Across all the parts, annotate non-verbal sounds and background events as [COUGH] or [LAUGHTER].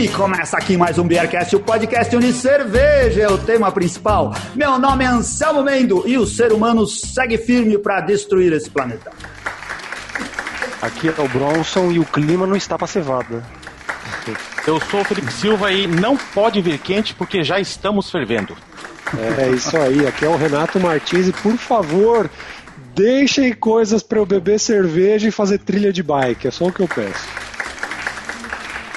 E começa aqui mais um Beercast, o podcast onde cerveja é o tema principal. Meu nome é Anselmo Mendo e o ser humano segue firme para destruir esse planeta. Aqui é o Bronson e o clima não está para cevada. Eu sou o Felipe Silva e não pode vir quente porque já estamos fervendo. É isso aí, aqui é o Renato Martins e por favor, deixem coisas para eu beber cerveja e fazer trilha de bike, é só o que eu peço.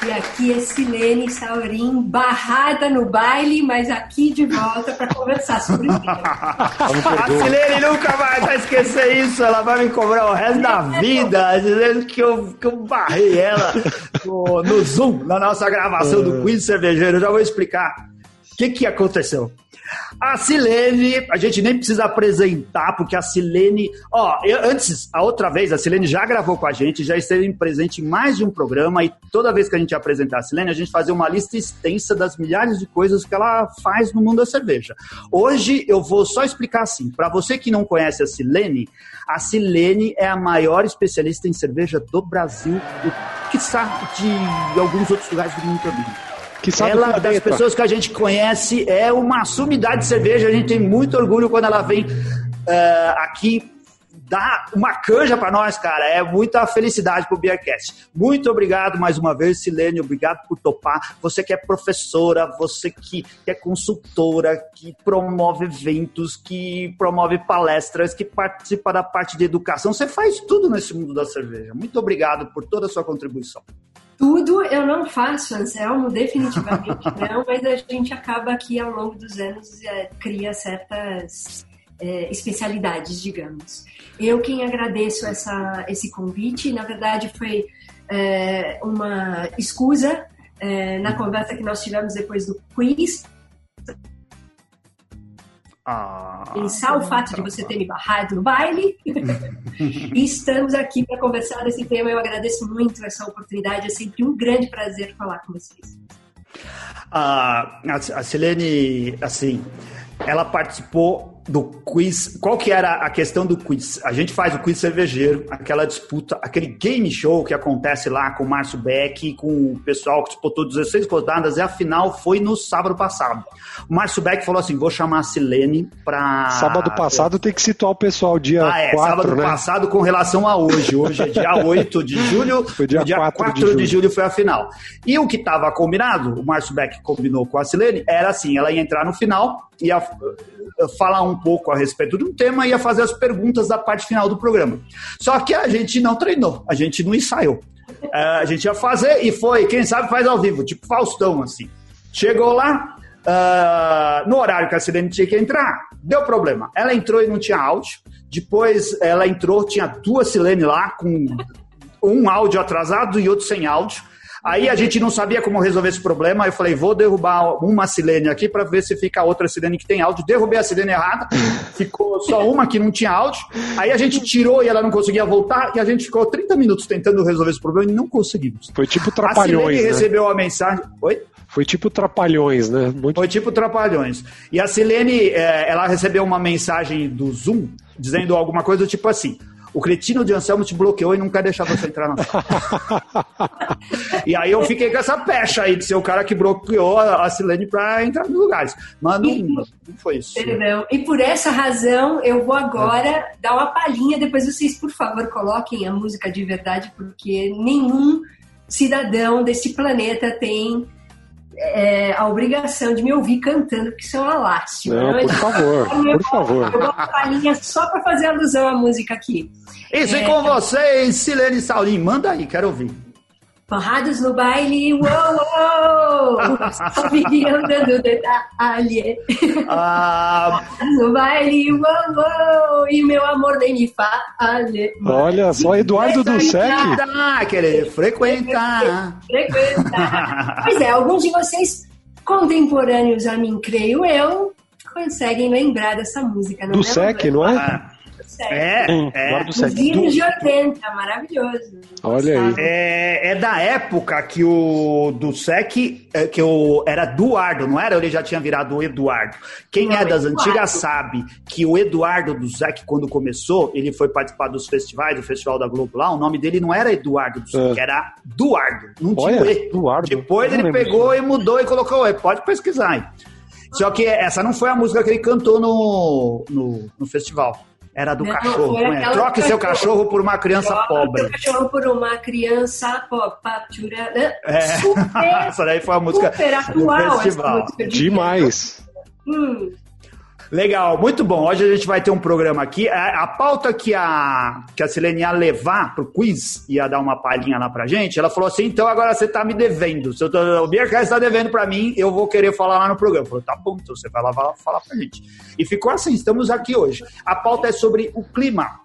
E aqui é Silene Saurim, barrada no baile, mas aqui de volta para conversar sobre isso. A Silene nunca vai vai esquecer isso, ela vai me cobrar o resto da vida, dizendo que eu, que eu barrei ela no, no Zoom, na nossa gravação do Quiz Cervejeiro. Eu já vou explicar o que, que aconteceu. A Silene, a gente nem precisa apresentar, porque a Silene. Ó, eu, antes, a outra vez, a Silene já gravou com a gente, já esteve presente em mais de um programa, e toda vez que a gente apresentar a Silene, a gente fazia uma lista extensa das milhares de coisas que ela faz no mundo da cerveja. Hoje eu vou só explicar assim. Para você que não conhece a Silene, a Silene é a maior especialista em cerveja do Brasil, que sabe de alguns outros lugares do mundo também. Que sabe ela, das pessoas que a gente conhece, é uma sumidade de cerveja. A gente tem muito orgulho quando ela vem eh, aqui dar uma canja para nós, cara. É muita felicidade pro Beercast. Muito obrigado mais uma vez, Silene. Obrigado por topar. Você que é professora, você que é consultora, que promove eventos, que promove palestras, que participa da parte de educação. Você faz tudo nesse mundo da cerveja. Muito obrigado por toda a sua contribuição. Tudo eu não faço, Anselmo, definitivamente [LAUGHS] não, mas a gente acaba aqui ao longo dos anos é, cria certas é, especialidades, digamos. Eu quem agradeço essa, esse convite, na verdade foi é, uma escusa na conversa que nós tivemos depois do quiz, Ah, pensar o fato de você ter me barrado no baile. [LAUGHS] e estamos aqui para conversar desse tema. Eu agradeço muito essa oportunidade. É sempre um grande prazer falar com vocês. a, a a Silene, assim, ela participou do quiz. Qual que era a questão do quiz? A gente faz o quiz cervejeiro, aquela disputa, aquele game show que acontece lá com o Márcio Beck com o pessoal que disputou 16 rodadas, e a final foi no sábado passado. O Márcio Beck falou assim: vou chamar a Silene pra. Sábado passado tem que situar o pessoal, dia Ah, é, 4, sábado né? passado com relação a hoje. Hoje é dia [LAUGHS] 8 de julho, Foi dia dia 4 4, de de, julho. julho. foi a final. E o que estava combinado, o Márcio Beck combinou com a Silene, era assim, ela ia entrar no final, ia eh, falar um pouco a respeito de um tema e ia fazer as perguntas da parte final do programa. Só que a gente não treinou, a gente não ensaiou. Eh, a gente ia fazer e foi, quem sabe faz ao vivo, tipo Faustão, assim. Chegou lá, ah, no horário que a Silene tinha que entrar, deu problema. Ela entrou e não tinha áudio. Depois ela entrou, tinha duas Silene lá, com um áudio atrasado e outro sem áudio. Aí a gente não sabia como resolver esse problema. Aí eu falei, vou derrubar uma Silene aqui para ver se fica a outra Silene que tem áudio. Derrubei a Silene errada, [LAUGHS] ficou só uma que não tinha áudio. Aí a gente tirou e ela não conseguia voltar. E a gente ficou 30 minutos tentando resolver esse problema e não conseguimos. Foi tipo A trapalhões, Silene né? recebeu a mensagem. Oi? Foi tipo trapalhões, né? Muito... Foi tipo Trapalhões. E a Silene, eh, ela recebeu uma mensagem do Zoom dizendo alguma coisa tipo assim: o cretino de Anselmo te bloqueou e não quer deixar você entrar na sala. [LAUGHS] e aí eu fiquei com essa pecha aí de ser o cara que bloqueou a Silene pra entrar nos lugares. Mas não, não foi isso. Perdão. E por essa razão, eu vou agora dar uma palhinha. Depois vocês, por favor, coloquem a música de verdade, porque nenhum cidadão desse planeta tem é, a obrigação de me ouvir cantando, porque isso é uma lástima. Não, por favor, por favor. Eu palhinha só para fazer alusão à música aqui. Isso, e com vocês, Silene Saulim. Manda aí, quero ouvir. Barrados no baile, uou, uou! Andando detalhe. Ah, No baile, uou, uou! E meu amor nem me fale. Olha só, Eduardo Dussek. tá, querer frequentar. frequentar. [LAUGHS] pois é, alguns de vocês contemporâneos a mim, creio eu, conseguem lembrar dessa música. Não Do é, SEC, não é? Ah, É, Sim, é. Eduardo Os Sec. vinhos de 80, maravilhoso. Olha aí. É, é da época que o do SEC, é, que o, era Eduardo, não era? Ele já tinha virado o Eduardo. Quem Não, é das Eduardo. antigas sabe que o Eduardo do SEC, quando começou, ele foi participar dos festivais, do Festival da Globo lá, o nome dele não era Eduardo do SEC, É. era Duardo. Não tinha Olha, o E. Eduardo. Depois Eu ele pegou e mudou e colocou o E. Pode pesquisar aí. Só que essa não foi a música que ele cantou no, no, no festival. Era do Não, cachorro. é? aquela Troque seu cachorro. cachorro por uma criança Troca pobre. o cachorro por uma criança pobre. né? É. Super, [LAUGHS] Essa daí foi a música super atual do essa festival. música. de- Demais. Hum, Legal, muito bom. Hoje a gente vai ter um programa aqui. A, a pauta que a, que a Silene ia levar pro quiz, ia dar uma palhinha lá pra gente, ela falou assim: então agora você tá me devendo. Se eu tô, o Beercast tá devendo pra mim, eu vou querer falar lá no programa. Falei, tá bom, então você vai lá falar pra gente. E ficou assim, estamos aqui hoje. A pauta é sobre o clima.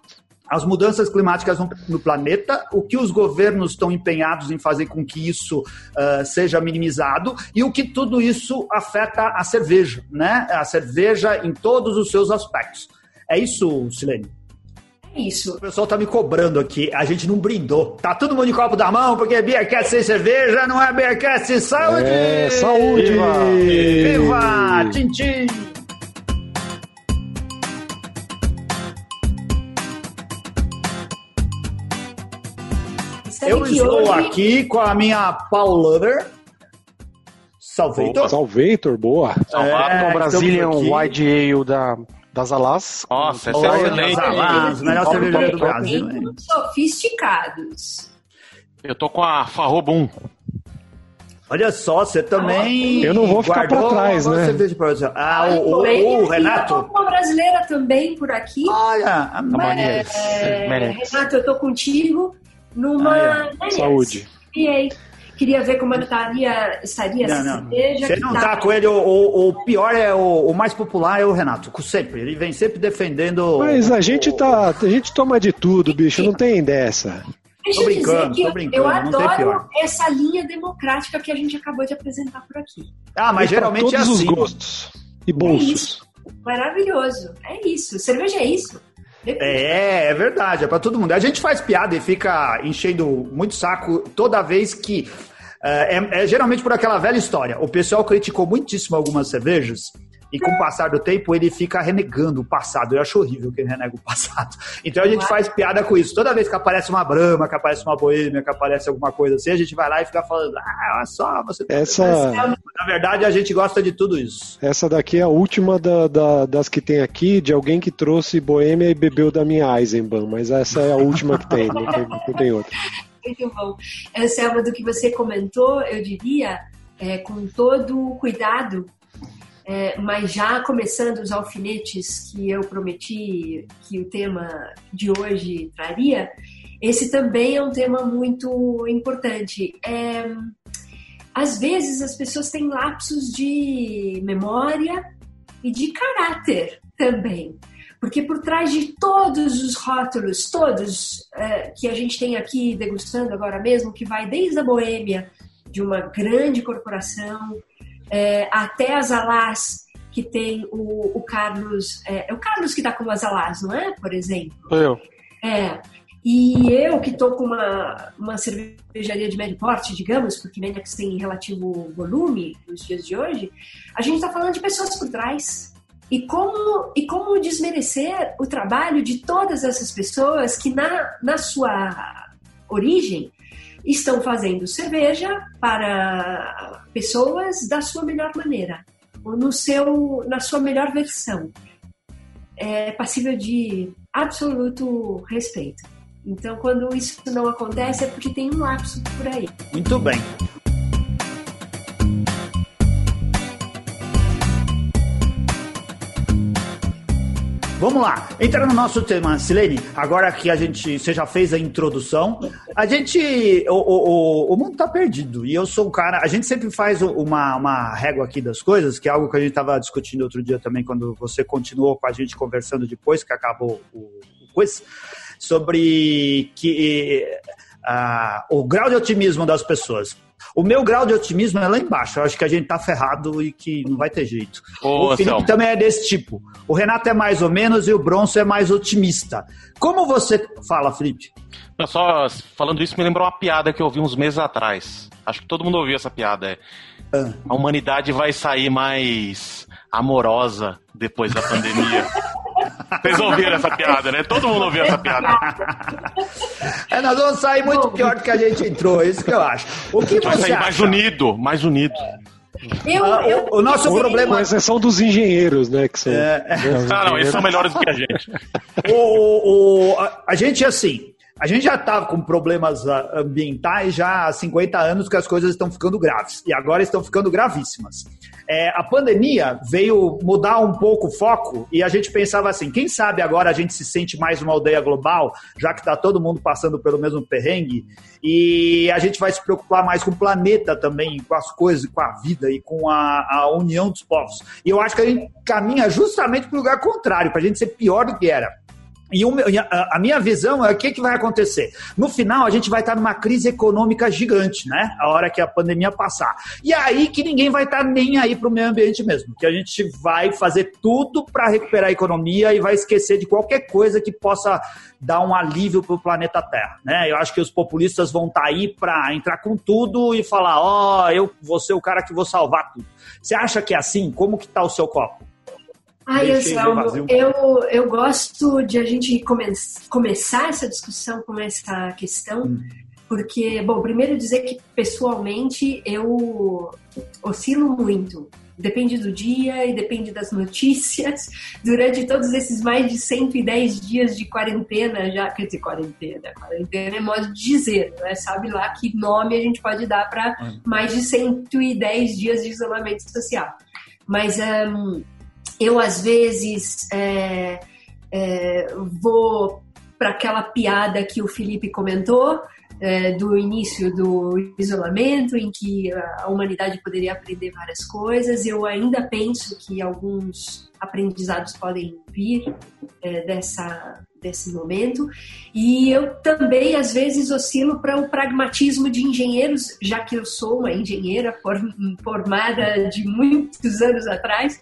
As mudanças climáticas no, no planeta, o que os governos estão empenhados em fazer com que isso ah, seja minimizado e o que tudo isso afeta a cerveja, né? A cerveja em todos os seus aspectos. É isso, Silene? é isso. O pessoal tá me cobrando aqui, a gente não brindou. Tá todo mundo de copo da mão, porque Beercast sem cerveja não é Beercast sem saúde! É, saúde! Viva! Tchim, tchim! Eu estou hoje- aqui com a minha Paulaner. Salvator. Salvator, boa. Salvado É, o Brazilian. Wide Ale da, das Alas. Nossa, essa é excelente. Salaz, melhor top, do. Brasil. sofisticados. Eu tô com a Farrobum. Olha só, você também. Eu não vou ficar pra guardou trás, uma né? cerveja pra você. Ah, Ai, o, o- o eu Renato. tô com uma brasileira também por aqui. Olha, a Maria. É, Merece. Renato, eu tô contigo numa. Ah, Merece. Saúde. E aí? Queria ver como é estaria, estaria Não, essa não. cerveja. Você não tá com ele, o, o- o pior é o, o mais popular é o Renato, sempre. Ele vem sempre defendendo. Mas a gente tá. A gente toma de tudo, bicho. Não tem dessa. Deixa Tô eu brincando, dizer que tô eu- brincando, eu não tem adoro pior. essa linha democrática que a gente acabou de apresentar por aqui. Ah, mas E geralmente é todos assim. os gostos e É bolsos. isso. Maravilhoso. É isso. Cerveja é isso. É, é verdade, é pra todo mundo. A gente faz piada e fica enchendo muito saco toda vez que. é, é- é geralmente por aquela velha história. O pessoal criticou muitíssimo algumas cervejas e com o passar do tempo ele fica renegando o passado. Eu acho horrível que ele renega o passado. Então a gente faz piada com isso. Toda vez que aparece uma Brahma, que aparece uma Boêmia, que aparece alguma coisa assim, a gente vai lá e fica falando: ah, olha só, você tá Essa, Na verdade, a gente gosta de tudo isso. essa daqui é a última da- da- das que tem aqui, de alguém que trouxe Boêmia e bebeu da minha Eisenbahn, mas essa é a última que tem, não tem, não tem outra. Muito bom. Anselmo, do que você comentou, eu diria, é, com todo o cuidado, é, mas já começando os alfinetes que eu prometi que o tema de hoje traria, esse também é um tema muito importante. É, às vezes as pessoas têm lapsos de memória e de caráter também. Porque por trás de todos os rótulos, todos é, que a gente tem aqui degustando agora mesmo, que vai desde a boêmia de uma grande corporação é, até as Alás, que tem o, o Carlos. É, é o Carlos que está com as Alás, não é? Por exemplo. Eu. É. E eu que estou com uma, uma cervejaria de médio porte, digamos, porque Maniacs tem relativo volume nos dias de hoje, a gente está falando de pessoas por trás. E como, e como desmerecer o trabalho de todas essas pessoas que, na, na sua origem, estão fazendo cerveja para pessoas da sua melhor maneira, no seu, na sua melhor versão. É passível de absoluto respeito. Então, quando isso não acontece, é porque tem um lapso por aí. Muito bem. Vamos lá, entrando no nosso tema, Silene, agora que a gente, você já fez a introdução, a gente, o, o, o, o mundo tá perdido, e eu sou um cara, a gente sempre faz uma, uma régua aqui das coisas, que é algo que a gente tava discutindo outro dia também, quando você continuou com a gente conversando depois que acabou o, o quiz, sobre que o grau de otimismo das pessoas. O meu grau de otimismo é lá embaixo. Eu acho que a gente tá ferrado e que não vai ter jeito. Ô, o Felipe Anselmo. também é desse tipo. O Renato é mais ou menos e o Bronson é mais otimista. Como você fala, Felipe? Não, só falando isso me lembrou uma piada que eu ouvi uns meses atrás. Acho que todo mundo ouviu essa piada. É. Ah. A humanidade vai sair mais amorosa depois da pandemia. [LAUGHS] Vocês ouviram essa piada, né? Todo mundo ouviu essa piada. É, nós vamos sair muito pior do que a gente entrou, é isso que eu acho. O que Vai você sair acha? mais unido, mais unido. Eu, ah, eu, o, o, nosso problema. Com exceção dos engenheiros, né? Que são, é, é. Ah, não, eles são melhores do que a gente. o, o, a, a gente, assim, a gente já estava com problemas ah, ambientais já há 50 anos que as coisas estão ficando graves e agora estão ficando gravíssimas. É, a pandemia veio mudar um pouco o foco e a gente pensava assim: quem sabe agora a gente se sente mais uma aldeia global, já que está todo mundo passando pelo mesmo perrengue, e a gente vai se preocupar mais com o planeta também, com as coisas, com a vida e com a, a união dos povos. E eu acho que a gente caminha justamente para o lugar contrário, para a gente ser pior do que era. E a minha visão é o que, que vai acontecer. No final, a gente vai estar numa crise econômica gigante, né? A hora que a pandemia passar. E aí que ninguém vai estar nem aí para o meio ambiente mesmo. Que a gente vai fazer tudo para recuperar a economia e vai esquecer de qualquer coisa que possa dar um alívio para o planeta Terra, né? Eu acho que os populistas vão estar aí para entrar com tudo e falar: ó, oh, eu vou ser o cara que vou salvar tudo. Você acha que é assim? Como que está o seu copo? Ai, Anselmo, eu, eu gosto de a gente come começar essa discussão com essa questão, hum. porque, bom, primeiro dizer que pessoalmente eu oscilo muito. Depende do dia e depende das notícias. [LAUGHS] Durante todos esses mais de 110 dias de quarentena, já, quer dizer, quarentena, quarentena é modo de dizer, né? sabe lá que nome a gente pode dar para hum. mais de 110 dias de isolamento social. Mas um, eu, às vezes, é, é, vou para aquela piada que o Felipe comentou, é, do início do isolamento, em que a humanidade poderia aprender várias coisas. Eu ainda penso que alguns aprendizados podem vir é, dessa, desse momento. E eu também, às vezes, oscilo para o pragmatismo de engenheiros, já que eu sou uma engenheira formada de muitos anos atrás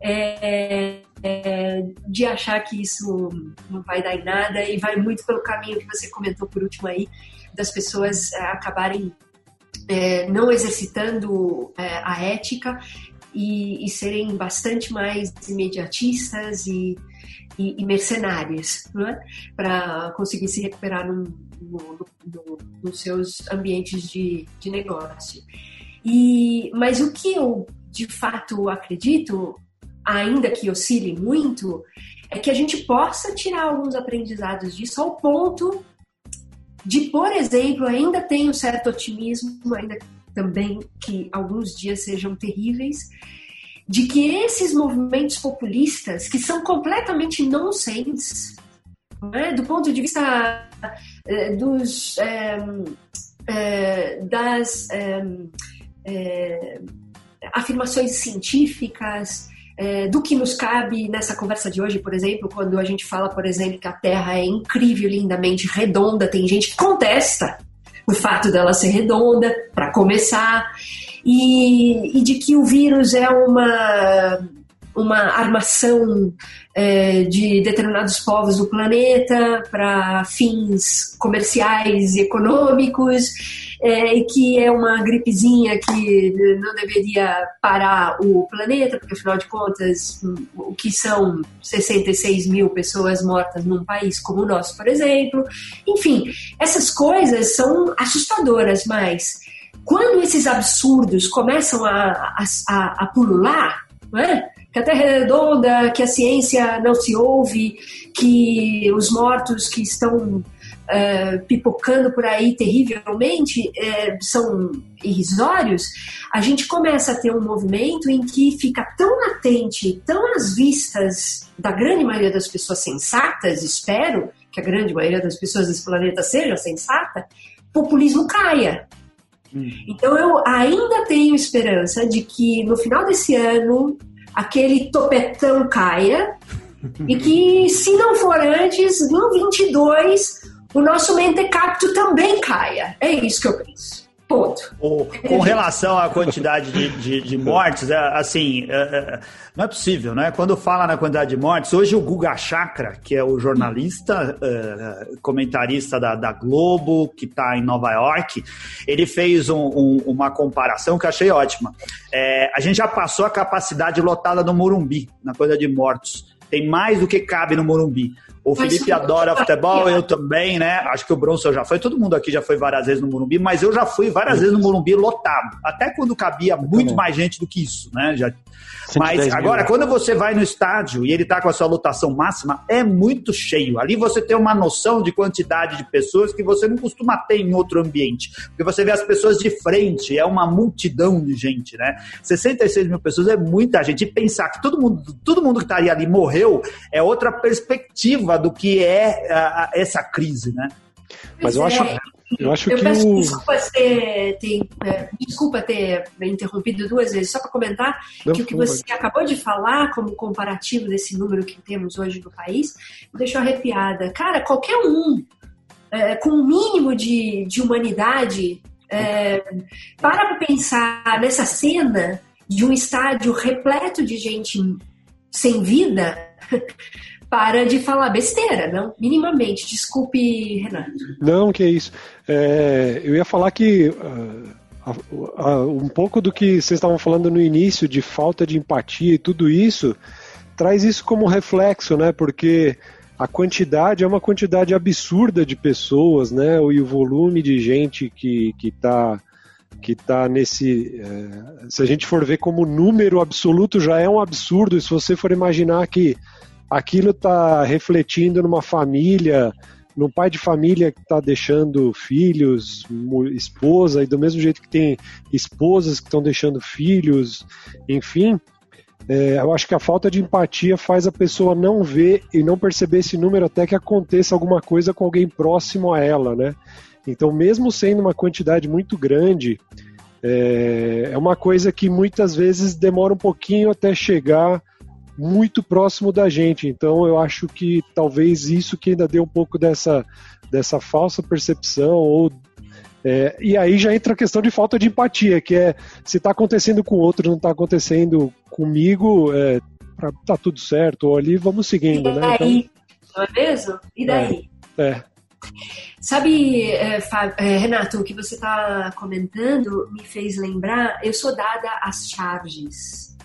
é, é, de achar que isso não vai dar em nada e vai muito pelo caminho que você comentou por último aí, das pessoas é, acabarem é, não exercitando é, a ética e, e, serem bastante mais imediatistas e, e, e mercenárias é? para conseguir se recuperar num, no, no, nos seus ambientes de, de negócio. E, mas o que eu de fato acredito ainda que oscile muito, é que a gente possa tirar alguns aprendizados disso ao ponto de, por exemplo, ainda um certo otimismo, ainda também que alguns dias sejam terríveis, de que esses movimentos populistas, que são completamente nonsense, né, do ponto de vista eh, dos, eh, eh, das afirmações científicas, do que nos cabe nessa conversa de hoje, por exemplo, quando a gente fala, por exemplo, que a Terra é incrível, lindamente redonda, tem gente que contesta o fato dela ser redonda, para começar, e, e de que o vírus é uma uma armação é, de determinados povos do planeta para fins comerciais e econômicos, é, e que é uma gripezinha que não deveria parar o planeta, porque afinal de contas, o que são 66 mil pessoas mortas num país como o nosso, por exemplo. Enfim, essas coisas são assustadoras, mas quando esses absurdos começam a, a, a, pulular, não é? que a Terra é redonda, que a ciência não se ouve, que os mortos que estão uh, pipocando por aí terrivelmente uh, são irrisórios, a gente começa a ter um movimento em que fica tão latente, tão às vistas da grande maioria das pessoas sensatas, espero que a grande maioria das pessoas desse planeta seja sensata, populismo caia. Hum. Então eu ainda tenho esperança de que no final desse ano aquele topetão caia e que, se não for antes, no 22, o nosso mentecapto também caia. É isso que eu penso. Ponto. com [LAUGHS] relação à quantidade de, de, de mortes, é, assim, é, é, não é possível, né? Quando fala na quantidade de mortes, hoje o Guga Chakra, que é o jornalista, comentarista da, da Globo, que está em Nova York, ele fez um, um, uma comparação que eu achei ótima. É, a gente já passou a capacidade lotada no Morumbi, na coisa de mortos. Tem mais do que cabe no Morumbi. O Felipe adora futebol, eu também, né? Acho que o Bronson já foi, todo mundo aqui já foi várias vezes no Morumbi, mas eu já fui várias vezes no Morumbi lotado. Até quando cabia muito mais gente do que isso, né? Já mas agora, quando você vai no estádio e ele está com a sua lotação máxima, é muito cheio. Ali você tem uma noção de quantidade de pessoas que você não costuma ter em outro ambiente. Porque você vê as pessoas de frente, é uma multidão de gente, né? 66 mil pessoas é muita gente. E pensar que todo mundo, todo mundo que estaria ali morreu é outra perspectiva do que é a, a, essa crise, né? Mas eu acho. É. Eu acho eu que peço o... desculpas ter, ter é, desculpa ter interrompido duas vezes, só para comentar Não, que o que você acabou de falar como comparativo desse número que temos hoje no país me deixou arrepiada. Cara, qualquer um é, com um mínimo de, de humanidade é, para pensar nessa cena de um estádio repleto de gente sem vida [LAUGHS] para de falar besteira, não? Minimamente. Desculpe, Renato. Não, que é isso. É, eu ia falar que uh, um pouco do que vocês estavam falando no início, de falta de empatia e tudo isso, traz isso como reflexo, né? Porque a quantidade é uma quantidade absurda de pessoas, né? E o volume de gente que está que tá nesse. É, se a gente for ver como número absoluto, já é um absurdo. E se você for imaginar que aquilo está refletindo numa família, num pai de família que está deixando filhos, esposa, e do mesmo jeito que tem esposas que estão deixando filhos, enfim. É, eu acho que a falta de empatia faz a pessoa não ver e não perceber esse número até que aconteça alguma coisa com alguém próximo a ela, né? Então, mesmo sendo uma quantidade muito grande, é, é uma coisa que muitas vezes demora um pouquinho até chegar muito próximo da gente. Então eu acho que talvez isso que ainda deu um pouco dessa, dessa falsa percepção ou é, e aí já entra a questão de falta de empatia, que é se está acontecendo com o outro, não está acontecendo comigo, é, pra, tá tudo certo, ou ali vamos seguindo, e daí, né? Então, não é mesmo? E daí? É. é. Sabe, é, é, Renato, o que você está comentando me fez lembrar, eu sou dada às charges.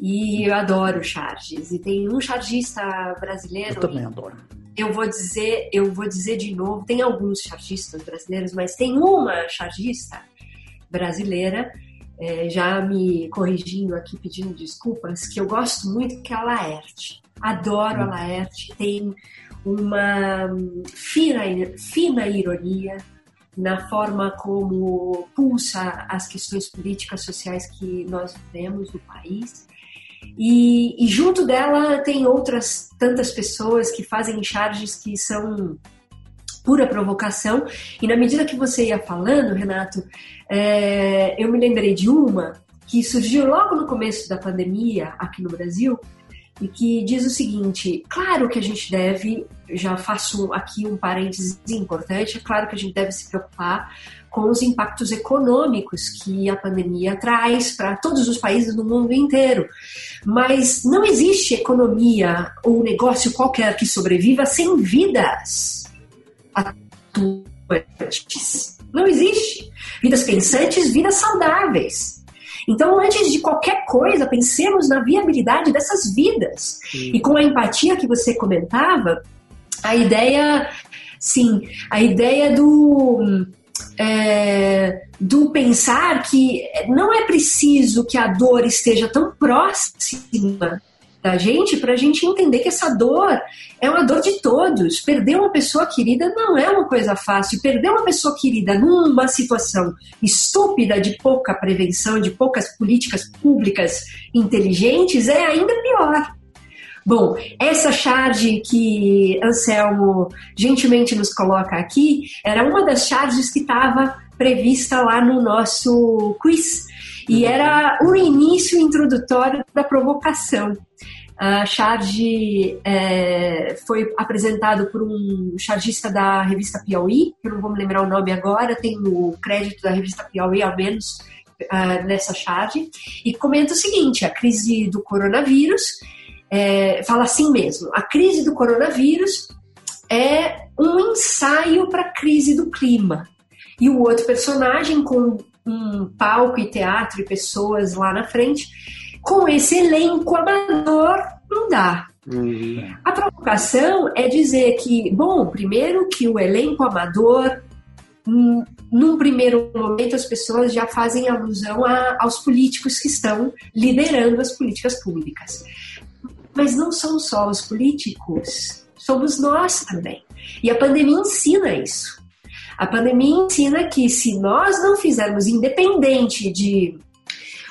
E eu adoro charges. E tem um chargista brasileiro. Eu também adoro. Eu vou dizer, eu vou dizer de novo, tem alguns chargistas brasileiros, mas tem uma chargista brasileira, é, já me corrigindo aqui, pedindo desculpas, que eu gosto muito, que é a Laerte. Adoro a hum. Laerte, tem uma fina, fina ironia na forma como pulsa as questões políticas sociais que nós vivemos no país. E, e, junto dela tem outras tantas pessoas que fazem charges que são pura provocação. E na medida que você ia falando, Renato, é, eu me lembrei de uma que surgiu logo no começo da pandemia aqui no Brasil e que diz o seguinte: claro que a gente deve, já faço aqui um parênteses importante, é claro que a gente deve se preocupar com os impactos econômicos que a pandemia traz para todos os países do mundo inteiro. Mas não existe economia ou negócio qualquer que sobreviva sem vidas atuantes. Não existe. Vidas pensantes, vidas saudáveis. Então, antes de qualquer coisa, pensemos na viabilidade dessas vidas. Sim. E com a empatia que você comentava, a ideia, sim, a ideia do é, do pensar que não é preciso que a dor esteja tão próxima da gente para a gente entender que essa dor é uma dor de todos. Perder uma pessoa querida não é uma coisa fácil. Perder uma pessoa querida numa situação estúpida de pouca prevenção, de poucas políticas públicas inteligentes é ainda pior. Bom, essa charge que Anselmo gentilmente nos coloca aqui era uma das charges que estava prevista lá no nosso quiz e era o início introdutório da provocação. A charge é, foi apresentado por um chargista da revista Piauí, que eu não vou me lembrar o nome agora, tem o crédito da revista Piauí, ao menos, uh, nessa charge, e comenta o seguinte: a crise do coronavírus, é, fala assim mesmo, a crise do coronavírus é um ensaio para a crise do clima. E o outro personagem, com um palco e teatro e pessoas lá na frente, com esse elenco amador, não dá. Uhum. A provocação é dizer que, bom, primeiro que o elenco amador, num primeiro momento, as pessoas já fazem alusão a, aos políticos que estão liderando as políticas públicas. Mas não são só os políticos, somos nós também. E a pandemia ensina isso. A pandemia ensina que se nós não fizermos independente de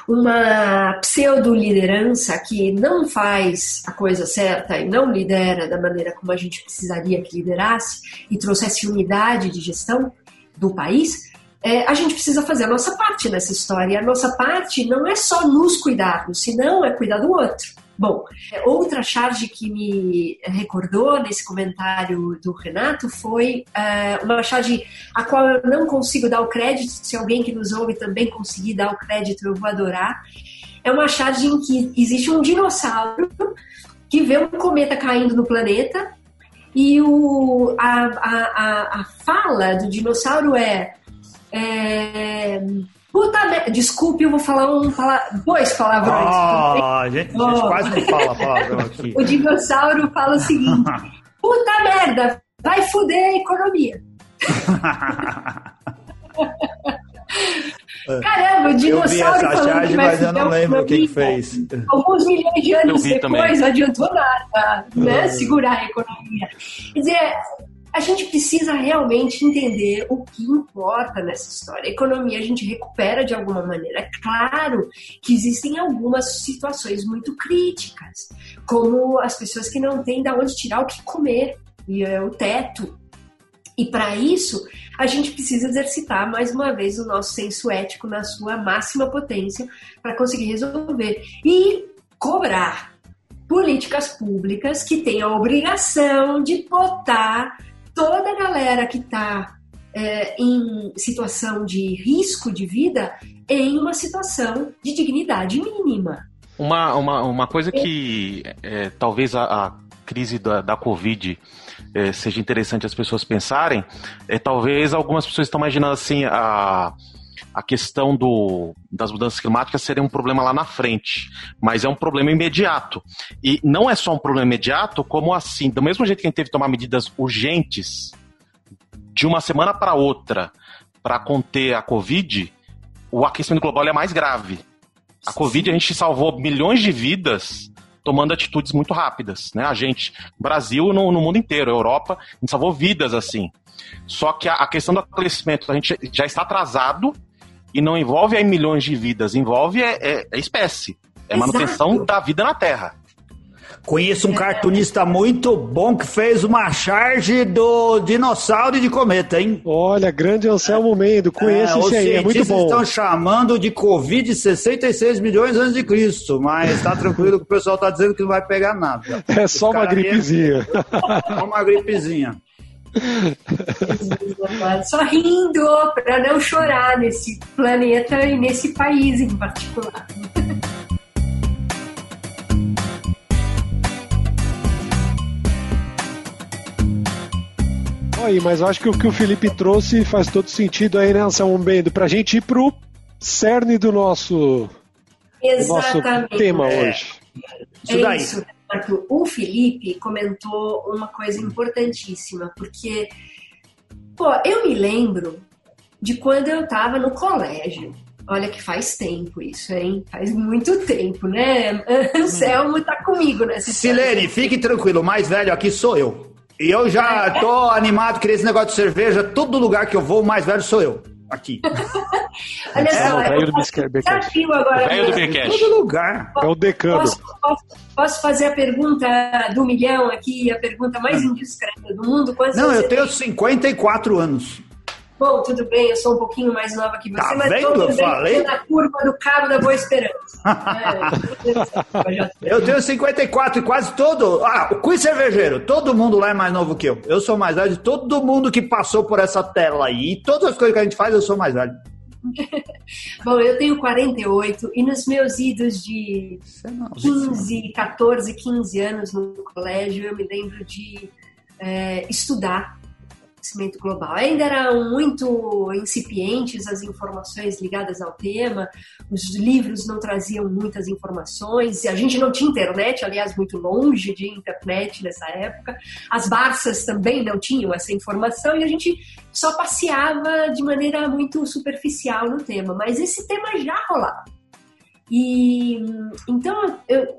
uma pseudo-liderança que não faz a coisa certa e não lidera da maneira como a gente precisaria que liderasse e trouxesse unidade de gestão do país, é, a gente precisa fazer a nossa parte nessa história. E a nossa parte não é só nos cuidarmos, senão é cuidar do outro. Bom, outra charge que me recordou nesse comentário do Renato foi uh, uma charge a qual eu não consigo dar o crédito, se alguém que nos ouve também conseguir dar o crédito, eu vou adorar. É uma charge em que existe um dinossauro que vê um cometa caindo no planeta e o, a, a, a, a fala do dinossauro é, é Puta merda. Desculpe, eu vou falar um, falar, dois palavrões. Oh, a gente, a gente quase não fala palavrão aqui. o dinossauro fala o seguinte: [LAUGHS] Puta merda, vai fuder a economia. [LAUGHS] Caramba, o dinossauro eu vi essa charge, mas eu não lembro quem fez. Alguns milhões de anos depois, também. não adiantou nada, né? Segurar a economia. Quer dizer, a gente precisa realmente entender o que importa nessa história. A economia a gente recupera de alguma maneira. É claro que existem algumas situações muito críticas, como as pessoas que não têm de onde tirar o que comer, e é o teto. E para isso, a gente precisa exercitar mais uma vez o nosso senso ético na sua máxima potência para conseguir resolver. E cobrar políticas públicas que têm a obrigação de botar toda a galera que está é, em situação de risco de vida em uma situação de dignidade mínima. Uma, uma, uma coisa que é, talvez a, a, crise da, da Covid é, seja interessante as pessoas pensarem, é talvez algumas pessoas estão imaginando assim a a questão do, das mudanças climáticas seria um problema lá na frente, mas é um problema imediato. E não é só um problema imediato, como assim, do mesmo jeito que a gente teve que tomar medidas urgentes de uma semana para outra para conter a Covid, o aquecimento global é mais grave. A Covid a gente salvou milhões de vidas tomando atitudes muito rápidas, né? A gente, Brasil no, no mundo inteiro, Europa, a gente salvou vidas assim. Só que a, a questão do aquecimento, a gente já está atrasado e não envolve aí milhões de vidas, envolve é, é, é espécie. É Exato. manutenção da vida na Terra. Conheço um cartunista muito bom que fez uma charge do dinossauro e de cometa, hein? Olha, grande Anselmo Mendo, conheço é, esse aí, é muito bom. estão chamando de Covid 66 milhões antes de Cristo, mas tá tranquilo que o pessoal tá dizendo que não vai pegar nada. [LAUGHS] É só uma gripezinha. Só uma gripezinha. [LAUGHS] Só rindo para não chorar nesse planeta e nesse país em particular. [LAUGHS] Aí, mas eu acho que o que o Felipe trouxe faz todo sentido aí, né, Anselmo Bendo? Pra gente ir pro cerne do nosso, do nosso tema hoje. Isso é daí. Isso o Felipe comentou uma coisa importantíssima, porque, pô, eu me lembro de quando eu estava no colégio. Olha que faz tempo isso, hein? Faz muito tempo, né? [LAUGHS] Anselmo tá comigo nessa Silene, fique tranquilo, o mais velho aqui sou eu. E eu já tô animado, queria esse negócio de cerveja, todo lugar que eu vou, o mais velho sou eu aqui. [LAUGHS] Olha só, é, o velho do desafio agora. O velho do Bequete. Todo lugar. É o decano. Posso, posso, posso, fazer a pergunta do milhão aqui, a pergunta mais indiscreta do mundo? Quantos Não, eu tenho 54 anos. Bom, tudo bem, eu sou um pouquinho mais nova que você, tá mas vendo? Eu falei? na curva do cabo da Boa Esperança. [LAUGHS] é, eu tenho 54 e quase todo. Ah, o Quiz Cervejeiro, todo mundo lá é mais novo que eu. Eu sou mais velho de todo mundo que passou por essa tela aí. E todas as coisas que a gente faz, eu sou mais velho. [LAUGHS] Bom, eu tenho 48 e nos meus idos de 15, 14, 15 anos no colégio, eu me lembro de é, estudar aquecimento global. Ainda eram muito incipientes as informações ligadas ao tema, os livros não traziam muitas informações, a gente não tinha internet, aliás, muito longe de internet nessa época, as Barças também não tinham essa informação e a gente só passeava de maneira muito superficial no tema, mas esse tema já rolava. E então eu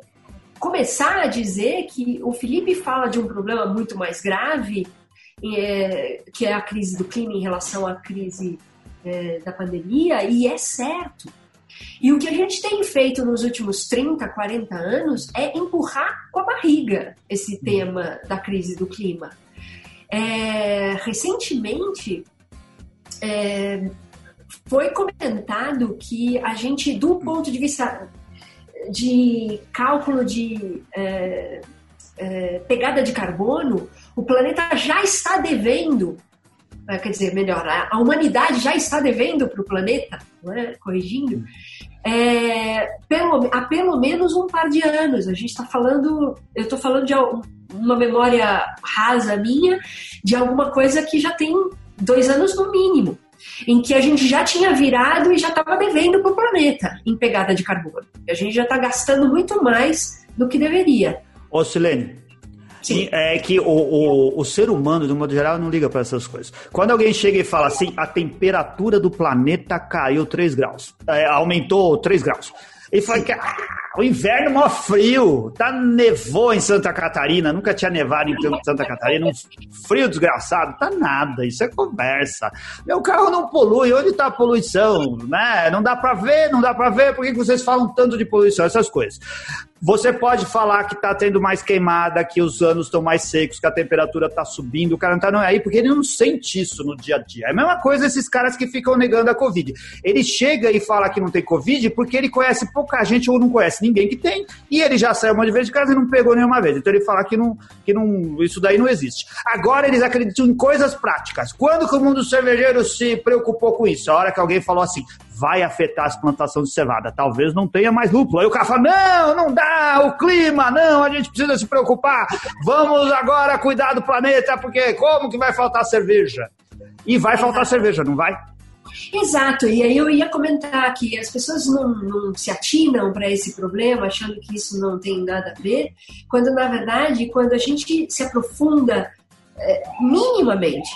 começar a dizer que o Felipe fala de um problema muito mais grave é, que é a crise do clima em relação à crise é, da pandemia, e é certo. E o que a gente tem feito nos últimos 30, 40 anos é empurrar com a barriga esse tema da crise do clima. É, recentemente, é, foi comentado que a gente, do ponto de vista de cálculo de é, é, pegada de carbono, o planeta já está devendo, é, quer dizer, melhor, a humanidade já está devendo para o planeta, é? corrigindo, é, pelo, há pelo menos um par de anos. A gente está falando, eu estou falando de uma memória rasa minha, de alguma coisa que já tem dois anos no mínimo em que a gente já tinha virado e já estava devendo para o planeta em pegada de carbono. A gente já está gastando muito mais do que deveria. Ô, Silene, Sim. É que o, o, o, ser humano, de um modo geral, não liga para essas coisas. Quando alguém chega e fala assim, a temperatura do planeta caiu 3 graus, é, aumentou 3 graus. Ele fala que ah, o inverno mó frio, tá nevou em Santa Catarina, nunca tinha nevado em Santa Catarina, um frio desgraçado, tá nada, isso é conversa. Meu carro não polui, onde tá a poluição, né? Não dá para ver, não dá para ver, por que vocês falam tanto de poluição, essas coisas. Você pode falar que está tendo mais queimada, que os anos estão mais secos, que a temperatura está subindo, o cara não está não é aí, porque ele não sente isso no dia a dia. É a mesma coisa esses caras que ficam negando a Covid. Ele chega e fala que não tem Covid porque ele conhece pouca gente ou não conhece ninguém que tem, e ele já saiu uma de vez de casa e não pegou nenhuma vez. Então ele fala que, não, que não, isso daí não existe. Agora eles acreditam em coisas práticas. Quando que o mundo cervejeiro se preocupou com isso? A hora que alguém falou assim, vai afetar as plantações de cevada. Talvez não tenha mais lúpulo. Aí o cara fala: não, não dá, o clima, não, a gente precisa se preocupar. Vamos agora cuidar do planeta, porque como que vai faltar cerveja? E vai faltar cerveja, não vai? Exato, e aí eu ia comentar que as pessoas não, não se atinam para esse problema achando que isso não tem nada a ver, quando na verdade, quando a gente se aprofunda é, minimamente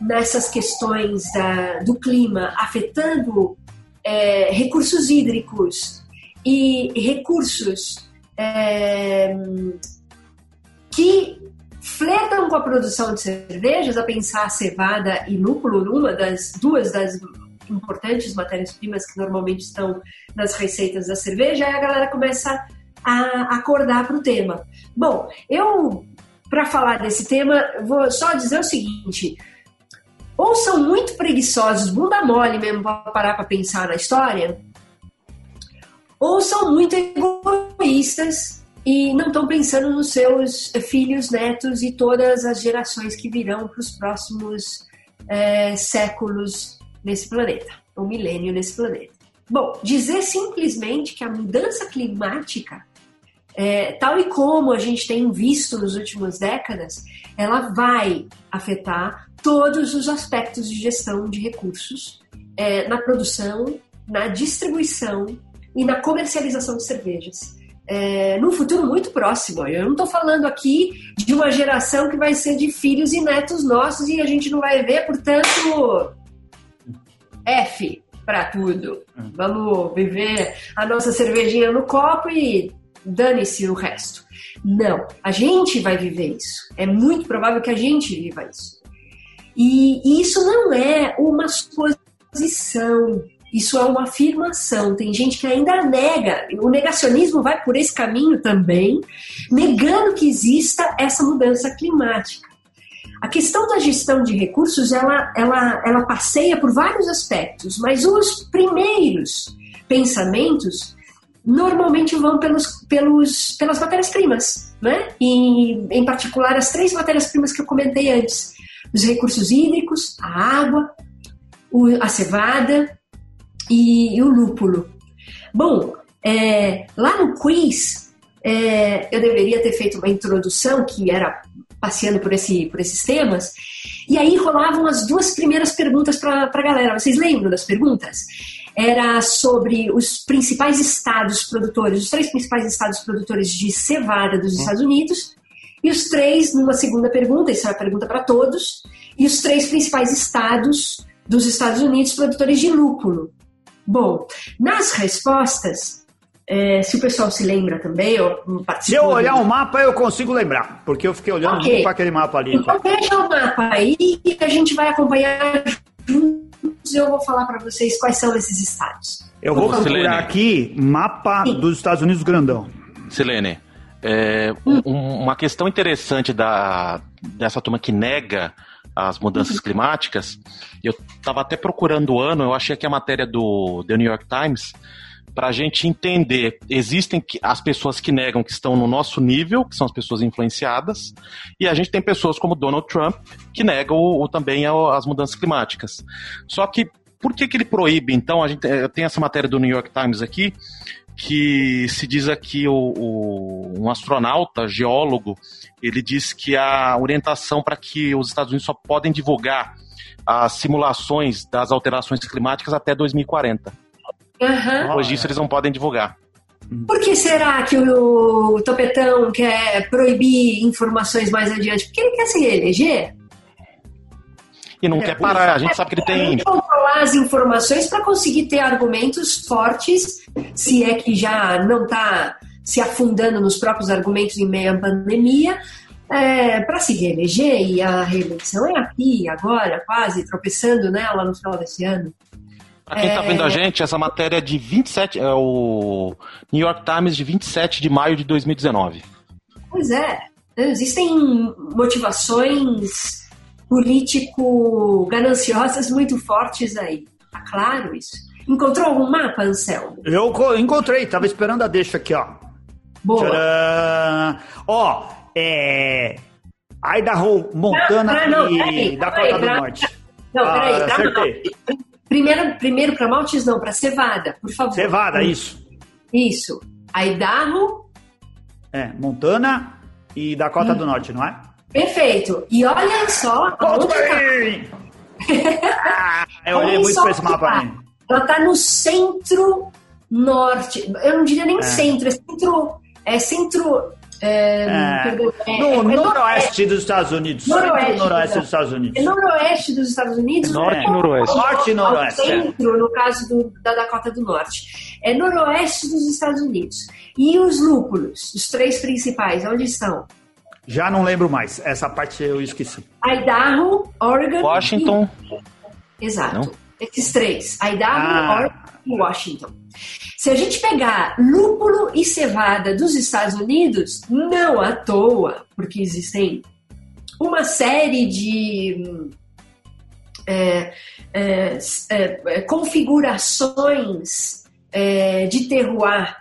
nessas questões da, do clima afetando é, recursos hídricos e recursos é, que flertam com a produção de cervejas, a pensar a cevada e lúpulo, uma das duas das importantes matérias-primas que normalmente estão nas receitas da cerveja, aí a galera começa a acordar para o tema. Bom, eu, para falar desse tema, vou só dizer o seguinte: ou são muito preguiçosos, bunda mole mesmo para parar para pensar na história, ou são muito egoístas e não estão pensando nos seus filhos, netos e todas as gerações que virão para os próximos é, séculos nesse planeta, o um milênio nesse planeta. Bom, dizer simplesmente que a mudança climática, é, tal e como a gente tem visto nas últimas décadas, ela vai afetar todos os aspectos de gestão de recursos é, na produção, na distribuição e na comercialização de cervejas. É, num futuro muito próximo. Eu não estou falando aqui de uma geração que vai ser de filhos e netos nossos e a gente não vai ver, portanto, F para tudo. Vamos viver a nossa cervejinha no copo e dane-se o resto. Não, a gente vai viver isso. É muito provável que a gente viva isso. E, isso não é uma suposição, isso é uma afirmação. Tem gente que ainda nega, o negacionismo vai por esse caminho também, negando que exista essa mudança climática. A questão da gestão de recursos, ela, ela, ela passeia por vários aspectos, mas os primeiros pensamentos normalmente vão pelos, pelos, pelas matérias-primas, né? E, em particular, as três matérias-primas que eu comentei antes: os recursos hídricos, a água, a cevada e, e, o lúpulo. Bom, é, lá no quiz, é, eu deveria ter feito uma introdução que era passeando por, esse, por esses temas, e aí rolavam as duas primeiras perguntas para a galera. Vocês lembram das perguntas? Era sobre os principais estados produtores, os três principais estados produtores de cevada dos Estados Unidos, e os três, numa segunda pergunta, essa é a pergunta para todos, e os três principais estados dos Estados Unidos produtores de lúpulo. Bom, nas respostas, é, se o pessoal se lembra também, eu Se eu olhar o mapa, eu consigo lembrar, porque eu fiquei olhando okay. muito para aquele mapa ali. Então veja o mapa aí e a gente vai acompanhar juntos. Eu vou falar para vocês quais são esses estados. Eu vou procurar aqui mapa Sim. dos Estados Unidos grandão. Silene, é, hum. uma questão interessante da, dessa turma que nega as mudanças climáticas, eu estava até procurando o ano, eu achei que a matéria do The New York Times para a gente entender, existem as pessoas que negam que estão no nosso nível, que são as pessoas influenciadas, e a gente tem pessoas como Donald Trump que negam o, também as mudanças climáticas. Só que por que, que ele proíbe? Então, a gente eh, tem essa matéria do New York Times aqui, que se diz aqui o, o, um astronauta, geólogo, ele diz que a orientação para que os Estados Unidos só podem divulgar as simulações das alterações climáticas até 2040. Uhum. Depois disso, eles não podem divulgar. Por que será que o Topetão quer proibir informações mais adiante? Porque ele quer se reeleger? E não é, quer parar, a gente sabe que ele tem. controlar as informações para conseguir ter argumentos fortes, se é que já não está se afundando nos próprios argumentos em meio à pandemia, é, para se reeleger. E a reeleição é aqui, agora, quase, tropeçando nela no final desse ano. Pra quem tá é... vendo a gente, essa matéria é de 27, é o New York Times de 27 de maio de 2019. Pois é, existem motivações político-gananciosas muito fortes aí. Tá claro isso. Encontrou algum mapa, Anselmo? Eu encontrei, tava esperando a deixa aqui, ó. Boa. Tcharam. Ó, é. Idaho, Montana ah, não, e peraí, Dakota peraí, do pra... Norte. Não, peraí, ah, acertei. Não. Primeiro, primeiro para maltes não, para cevada, por favor. Cevada, isso. Isso. Idaho. É, Montana e Dakota hum. do Norte, não é? Perfeito. E olha só. Volta aí! ah, eu olhei muito para esse mapa tá. aí. Ela está no centro norte. Eu não diria nem é. centro, é centro. É centro é, é, no é, noroeste dos Estados Unidos. Noroeste, noroeste dos Estados Unidos. É noroeste dos Estados Unidos. norte e noroeste. Norte e noroeste. Centro, no caso do, da Dakota do Norte. É noroeste dos Estados Unidos. E os lúpulos, os três principais, onde estão? Já não lembro mais. Essa parte eu esqueci. Idaho, Oregon. Washington. E... Exato. Não? Esses três. Idaho, ah. Oregon e Washington. Se a gente pegar lúpulo e cevada dos Estados Unidos, não à toa, porque existem uma série de é, é, é, configurações é, de terroir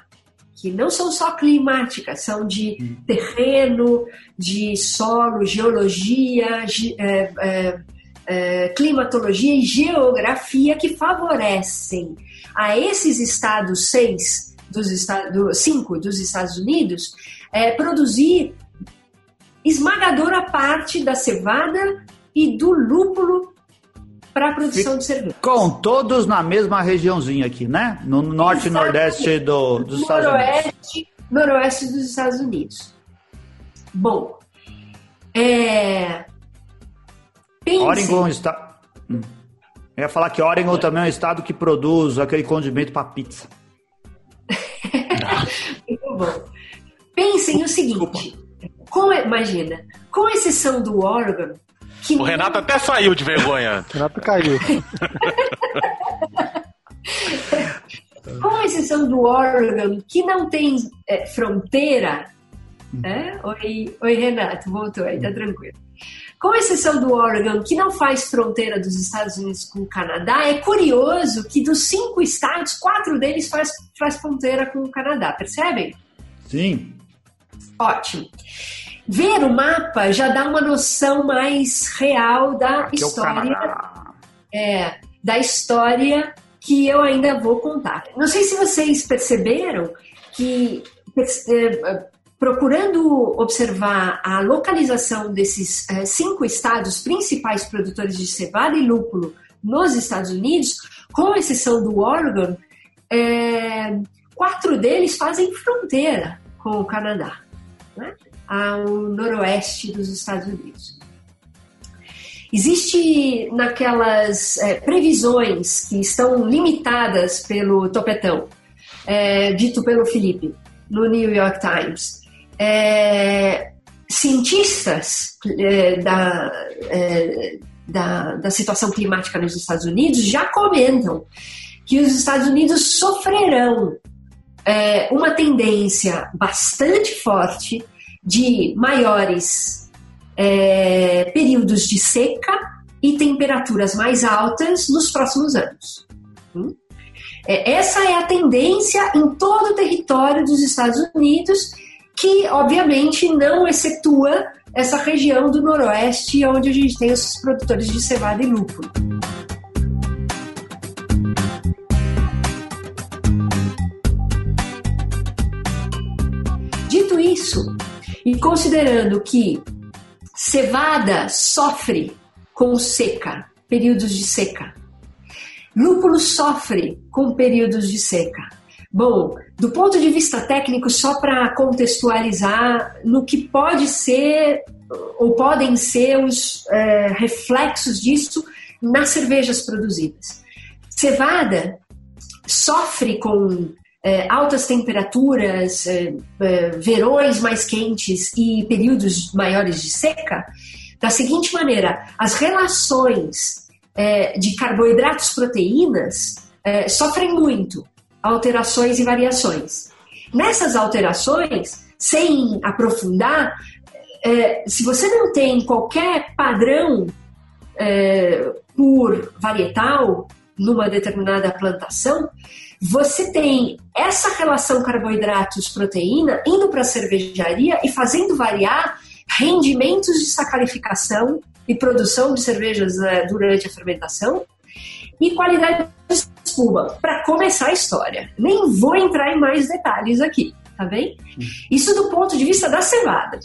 que não são só climáticas, são de hum. terreno, de solo, geologia, é, é, climatologia e geografia que favorecem a esses estados seis dos estados, cinco dos Estados Unidos é, produzir esmagadora parte da cevada e do lúpulo para a produção de cerveja. Com todos na mesma regiãozinha aqui, né? No norte e nordeste do, dos Estados Unidos. Noroeste dos Estados Unidos. Bom, é... Pense... Oregon está... Hum. Eu ia falar que Oregon também é um estado que produz aquele condimento para pizza. Muito bom. Pensem o seguinte: com, imagina, com exceção do Oregon. Que o Renato até saiu de vergonha. o Renato caiu. [LAUGHS] com exceção do Oregon, que não tem é, fronteira É? Oi, oi, Renato, voltou aí, tá tranquilo. Com exceção do Oregon, que não faz fronteira dos Estados Unidos com o Canadá, é curioso que dos cinco estados, quatro deles faz, faz fronteira com o Canadá, percebem? Sim. Ótimo. Ver o mapa já dá uma noção mais real da Aqui história. É, da história que eu ainda vou contar. Não sei se vocês perceberam que é, procurando observar a localização desses é, cinco estados principais produtores de cevada e lúpulo nos Estados Unidos, com exceção do Oregon, é, quatro deles fazem fronteira com o Canadá, né? ao noroeste dos Estados Unidos. Existe naquelas é, previsões que estão limitadas pelo topetão, dito pelo Felipe, no New York Times, é, cientistas é, da, é, da, da situação climática nos Estados Unidos já comentam que os Estados Unidos sofrerão é, uma tendência bastante forte de maiores é, períodos de seca e temperaturas mais altas nos próximos anos. Hum? É, essa é a tendência em todo o território dos Estados Unidos, que obviamente não excetua essa região do noroeste, onde a gente tem os produtores de cevada e lúpulo. Dito isso, e considerando que cevada sofre com seca, períodos de seca, lúpulo sofre com períodos de seca. Bom, do ponto de vista técnico, só para contextualizar no que pode ser ou podem ser os é, reflexos disso nas cervejas produzidas. Cevada sofre com é, altas temperaturas, é, é, verões mais quentes e períodos maiores de seca, da seguinte maneira: as relações é, de carboidratos proteínas é, sofrem muito alterações e variações. Nessas alterações, sem aprofundar, é, se você não tem qualquer padrão por varietal numa determinada plantação, você tem essa relação carboidratos-proteína indo para a cervejaria e fazendo variar rendimentos de sacarificação e produção de cervejas né, durante a fermentação e qualidade de para começar a história. Nem vou entrar em mais detalhes aqui, tá bem? Isso do ponto de vista da cevada.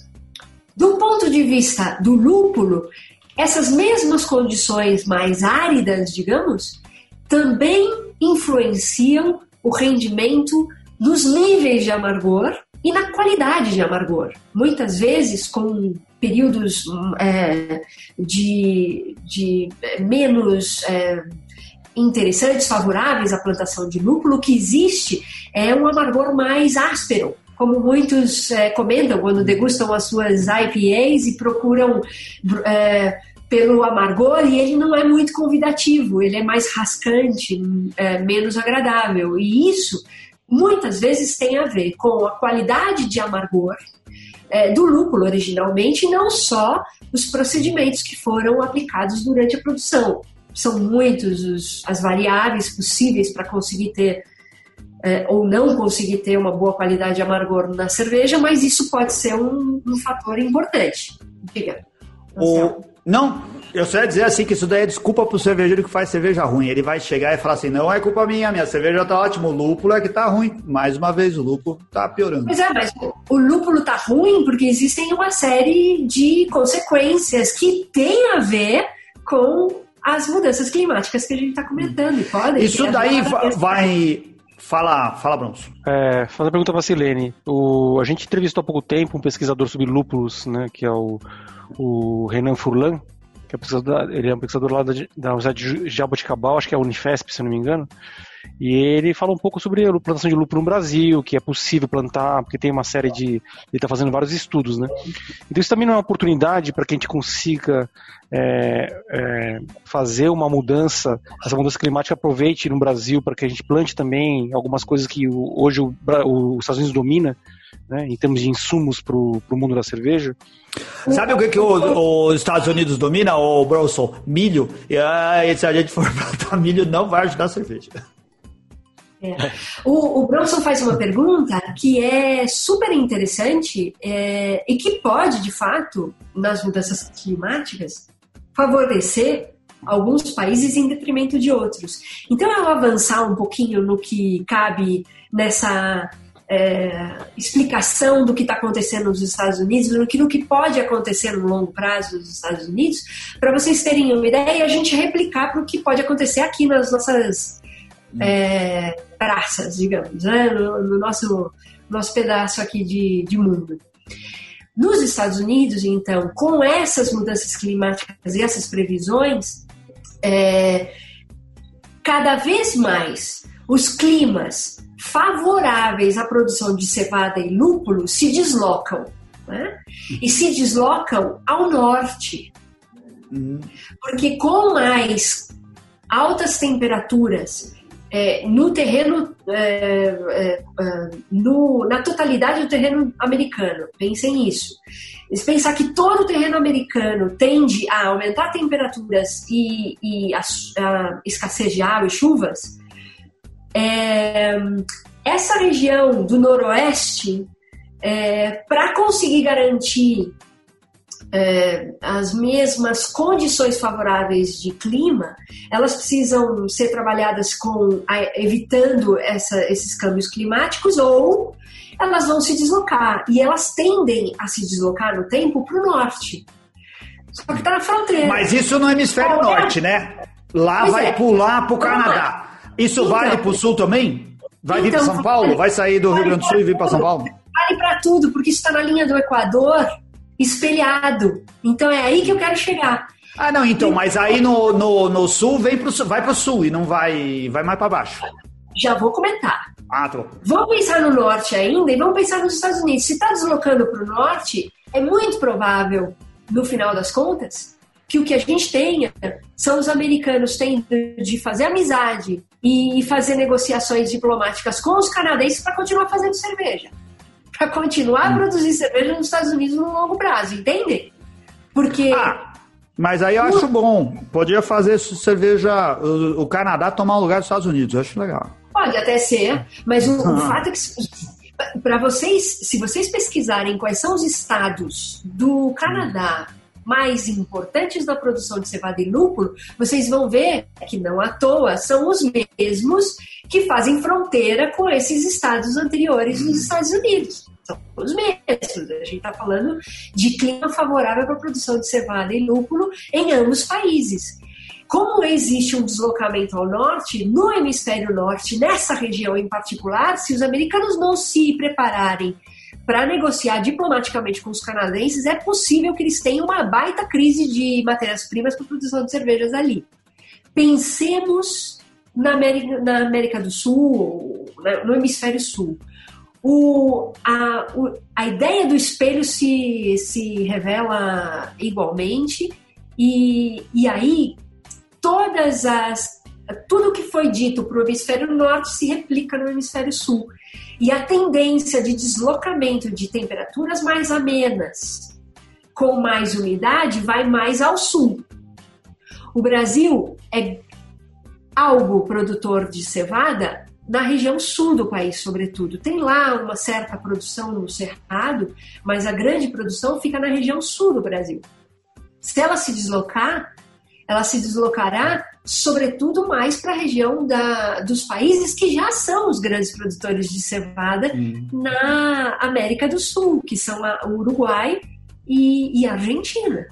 Do ponto de vista do lúpulo, essas mesmas condições mais áridas, digamos, também influenciam o rendimento nos níveis de amargor e na qualidade de amargor. Muitas vezes, com períodos é, de, de menos é, interessantes, favoráveis à plantação de lúpulo, o que existe é um amargor mais áspero, como muitos é, comentam quando degustam as suas IPAs e procuram é, pelo amargor e ele não é muito convidativo, ele é mais rascante, é, menos agradável. E isso muitas vezes tem a ver com a qualidade de amargor do lúpulo originalmente, e não só os procedimentos que foram aplicados durante a produção. São muitos os, as variáveis possíveis para conseguir ter é, ou não conseguir ter uma boa qualidade de amargor na cerveja, mas isso pode ser um, um fator importante. Diga. O, não, eu só ia dizer assim que isso daí é desculpa pro cervejeiro que faz cerveja ruim. Ele vai chegar e falar assim: não é culpa minha, minha cerveja tá ótima, o lúpulo é que tá ruim. Mais uma vez, o lúpulo tá piorando. Pois é, mas o lúpulo tá ruim porque existem uma série de consequências que tem a ver com as mudanças climáticas que a gente está comentando. E podem isso daí vai. Fala, fala, Bronson. É, fazer a pergunta para a Silene. O, a gente entrevistou há pouco tempo um pesquisador sobre lúpulos, né, que é o o Renan Furlan, que é pesquisador, ele é um pesquisador lá da, da Universidade de Jaboticabal, acho que é a Unifesp, se não me engano. E ele fala um pouco sobre a plantação de lúpulo no Brasil, que é possível plantar, porque tem uma série de. Ele está fazendo vários estudos, né? Então isso também não é uma oportunidade para que a gente consiga é, é, fazer uma mudança, essa mudança climática aproveite no Brasil para que a gente plante também algumas coisas que hoje o, o, os Estados Unidos domina, né, em termos de insumos para o mundo da cerveja. Sabe o que, que os Estados Unidos domina, o Bronson? Milho. E aí, se a gente for [LAUGHS] plantar milho, não vai ajudar a cerveja. É. O, o Bronson faz uma pergunta que é super interessante é, e que pode, de fato, nas mudanças climáticas, favorecer alguns países em detrimento de outros. Então, eu avançar um pouquinho no que cabe nessa é, explicação do que está acontecendo nos Estados Unidos, no que, no que pode acontecer no longo prazo nos Estados Unidos, para vocês terem uma ideia e a gente replicar para o que pode acontecer aqui nas nossas é, praças, digamos, né? no, no, nosso, nosso pedaço aqui de, de mundo. Nos Estados Unidos, então, com essas mudanças climáticas e essas previsões, é, cada vez mais os climas favoráveis à produção de cevada e lúpulo se deslocam. Né? E se deslocam ao norte. Uhum. Porque com mais altas temperaturas é, no terreno, é, é, é, no, na totalidade do terreno americano, pensem nisso. Eles pensar que todo o terreno americano tende a aumentar temperaturas e, e a, a escassez de água e chuvas, é, essa região do noroeste, para conseguir garantir é, as mesmas condições favoráveis de clima, elas precisam ser trabalhadas com evitando essa, esses câmbios climáticos ou elas vão se deslocar e elas tendem a se deslocar no tempo para o norte. Só que está na fronteira. Mas isso no hemisfério norte, né? Lá pois vai é. pular para o Canadá. Isso então, vale para o sul também? Vai então, vir para São Paulo? Vai sair do Rio Grande do Sul e vir para São Paulo? Vale para tudo, porque isso está na linha do Equador, espelhado. Então é aí que eu quero chegar. Ah, não, então, mas aí no, no, no sul vem pro, vai para o sul e não vai, vai mais para baixo. Já vou comentar. Ah, tô. Vamos pensar no norte ainda e vamos pensar nos Estados Unidos. Se está deslocando para o norte, é muito provável, no final das contas, que o que a gente tenha são os americanos tendo de fazer amizade e fazer negociações diplomáticas com os canadenses para continuar fazendo cerveja. Para continuar a hum. produzir cerveja nos Estados Unidos no longo prazo, entende? Porque. Ah, mas aí eu acho bom. Podia fazer cerveja. O, Canadá tomar o lugar dos Estados Unidos. Eu acho legal. Pode até ser, mas o, o fato é que para vocês, se vocês pesquisarem quais são os estados do Canadá mais importantes da produção de cevada e lúpulo, vocês vão ver que não à toa são os mesmos que fazem fronteira com esses estados anteriores dos Estados Unidos. São os mesmos. A gente está falando de clima favorável para a produção de cevada e lúpulo em ambos países. Como existe um deslocamento ao norte, no hemisfério norte, nessa região em particular, se os americanos não se prepararem para negociar diplomaticamente com os canadenses, é possível que eles tenham uma baita crise de matérias-primas para produção de cervejas ali. Pensemos na América, na América do Sul, no Hemisfério Sul. O, a, o, a ideia do espelho se, se revela igualmente, e, e aí todas as. Tudo que foi dito para o hemisfério norte se replica no hemisfério sul. E a tendência de deslocamento de temperaturas mais amenas, com mais umidade, vai mais ao sul. O Brasil é algo produtor de cevada na região sul do país, sobretudo. Tem lá uma certa produção no Cerrado, mas a grande produção fica na região sul do Brasil. Se ela se deslocar, ela se deslocará, sobretudo, mais para a região da, dos países que já são os grandes produtores de cevada hum. na América do Sul, que são a, o Uruguai e, e a Argentina.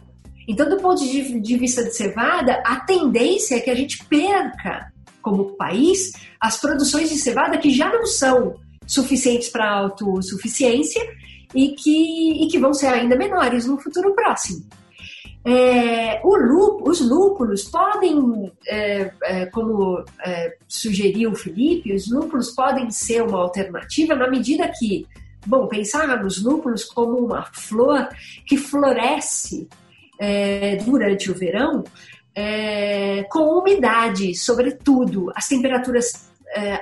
Então, do ponto de, de vista de cevada, a tendência é que a gente perca, como país, as produções de cevada que já não são suficientes para autossuficiência e que, e que vão ser ainda menores no futuro próximo. É, os lúpulos podem, é, é, como é, sugeriu o Felipe, os lúpulos podem ser uma alternativa na medida que, bom, pensar nos lúpulos como uma flor que floresce é, durante o verão é, com umidade, sobretudo. As temperaturas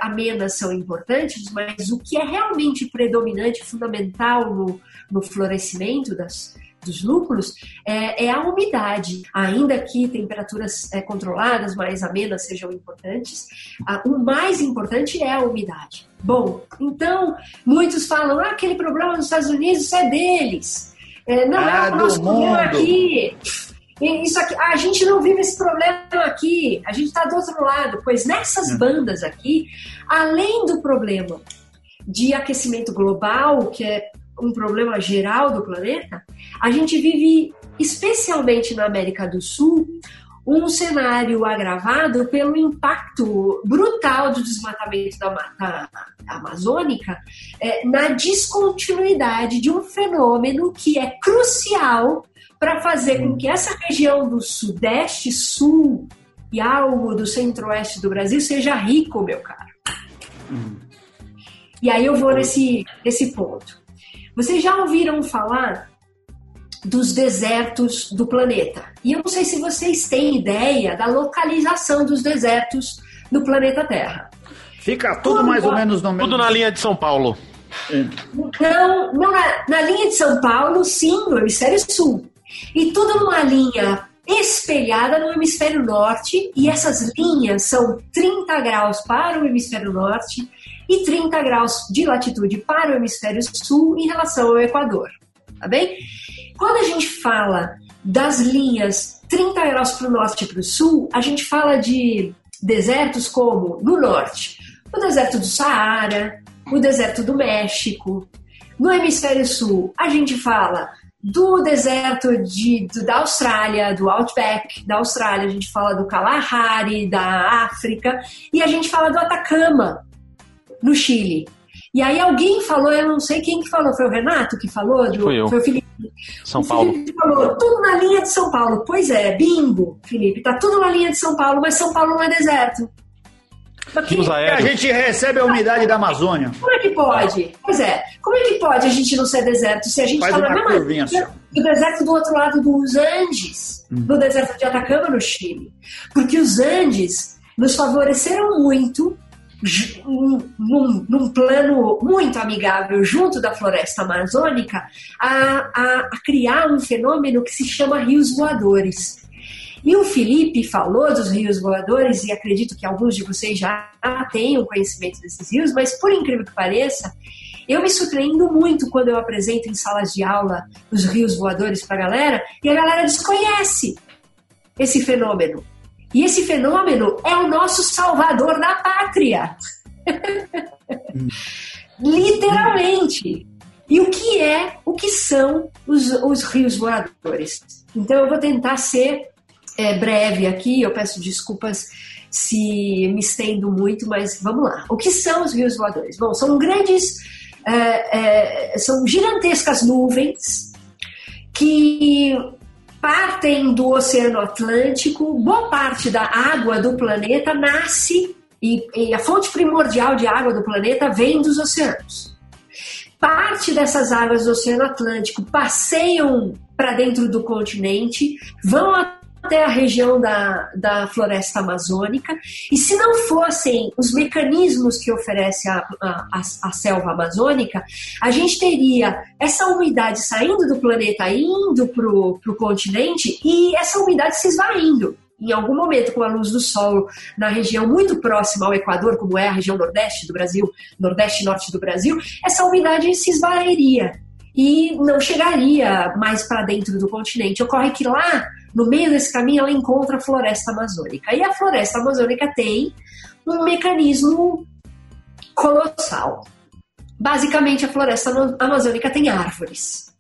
amenas são importantes, mas o que é realmente predominante, fundamental no, no florescimento das, dos lúpulos é, é, a umidade. Ainda que temperaturas é, controladas, mais amenas sejam importantes, a, o mais importante é a umidade. Bom, então muitos falam: ah, aquele problema nos Estados Unidos é deles. É, não é ah, é o nosso problema aqui. Isso aqui, a gente não vive esse problema aqui, a gente está do outro lado. Pois nessas hum. bandas aqui, além do problema de aquecimento global, que é um problema geral do planeta, a gente vive, especialmente na América do Sul, um cenário agravado pelo impacto brutal do desmatamento da mata amazônica é, na descontinuidade de um fenômeno que é crucial para fazer com que essa região do sudeste, sul e algo do centro-oeste do Brasil seja rico, meu caro. Hum. E aí eu vou nesse, nesse ponto. Vocês já ouviram falar dos desertos do planeta? E eu não sei se vocês têm ideia da localização dos desertos do planeta Terra. Fica tudo mais ou menos no mesmo. Tudo na linha de São Paulo. Não, não na, na linha de São Paulo, sim, no hemisfério sul. E tudo numa linha espelhada no hemisfério norte, e essas linhas são 30 graus para o hemisfério norte e 30 graus de latitude para o hemisfério sul em relação ao Equador. Tá bem? Quando a gente fala das linhas 30 graus para o norte e para o sul, a gente fala de desertos como no norte, o deserto do Saara, o deserto do México. No hemisfério sul, a gente fala do deserto de, do, da Austrália, do Outback da Austrália, a gente fala do Kalahari, da África, e a gente fala do Atacama, no Chile. E aí alguém falou, eu não sei quem que falou, foi o Renato que falou? Do, foi eu. Foi o Felipe. São o Paulo. Felipe falou, tudo na linha de São Paulo. Pois é, bingo, Felipe, tá tudo na linha de São Paulo, mas São Paulo não é deserto. Que a gente recebe a umidade da Amazônia. Como é que pode? Pois é, como é que pode a gente não ser deserto se a gente está na mesma do deserto do outro lado dos Andes, hum. no deserto de Atacama, no Chile? Porque os Andes nos favoreceram muito num, num, plano muito amigável junto da floresta amazônica a, a, a criar um fenômeno que se chama rios voadores. E o Felipe falou dos rios voadores, e acredito que alguns de vocês já tenham conhecimento desses rios, mas por incrível que pareça, eu me surpreendo muito quando eu apresento em salas de aula os rios voadores para a galera, e a galera desconhece esse fenômeno. E esse fenômeno é o nosso salvador da pátria. Literalmente. E o que é, o que são os, os rios voadores? Então eu vou tentar ser é, breve aqui, eu peço desculpas se me estendo muito, mas vamos lá. O que são os rios voadores? Bom, são grandes, é, é, são gigantescas nuvens que partem do Oceano Atlântico, boa parte da água do planeta nasce e, e, a fonte primordial de água do planeta vem dos oceanos. Parte dessas águas do Oceano Atlântico passeiam para dentro do continente, vão até a região da, da floresta amazônica, e se não fossem os mecanismos que oferece a, a, a, selva amazônica, a gente teria essa umidade saindo do planeta, indo para o continente, e essa umidade se esvaindo em algum momento com a luz do sol na região muito próxima ao Equador, como é a região nordeste do Brasil, nordeste e norte do Brasil, essa umidade se esvairia e não chegaria mais para dentro do continente. Ocorre que lá no meio desse caminho, ela encontra a floresta amazônica. E a floresta amazônica tem um mecanismo colossal. Basicamente, a floresta amazônica tem árvores.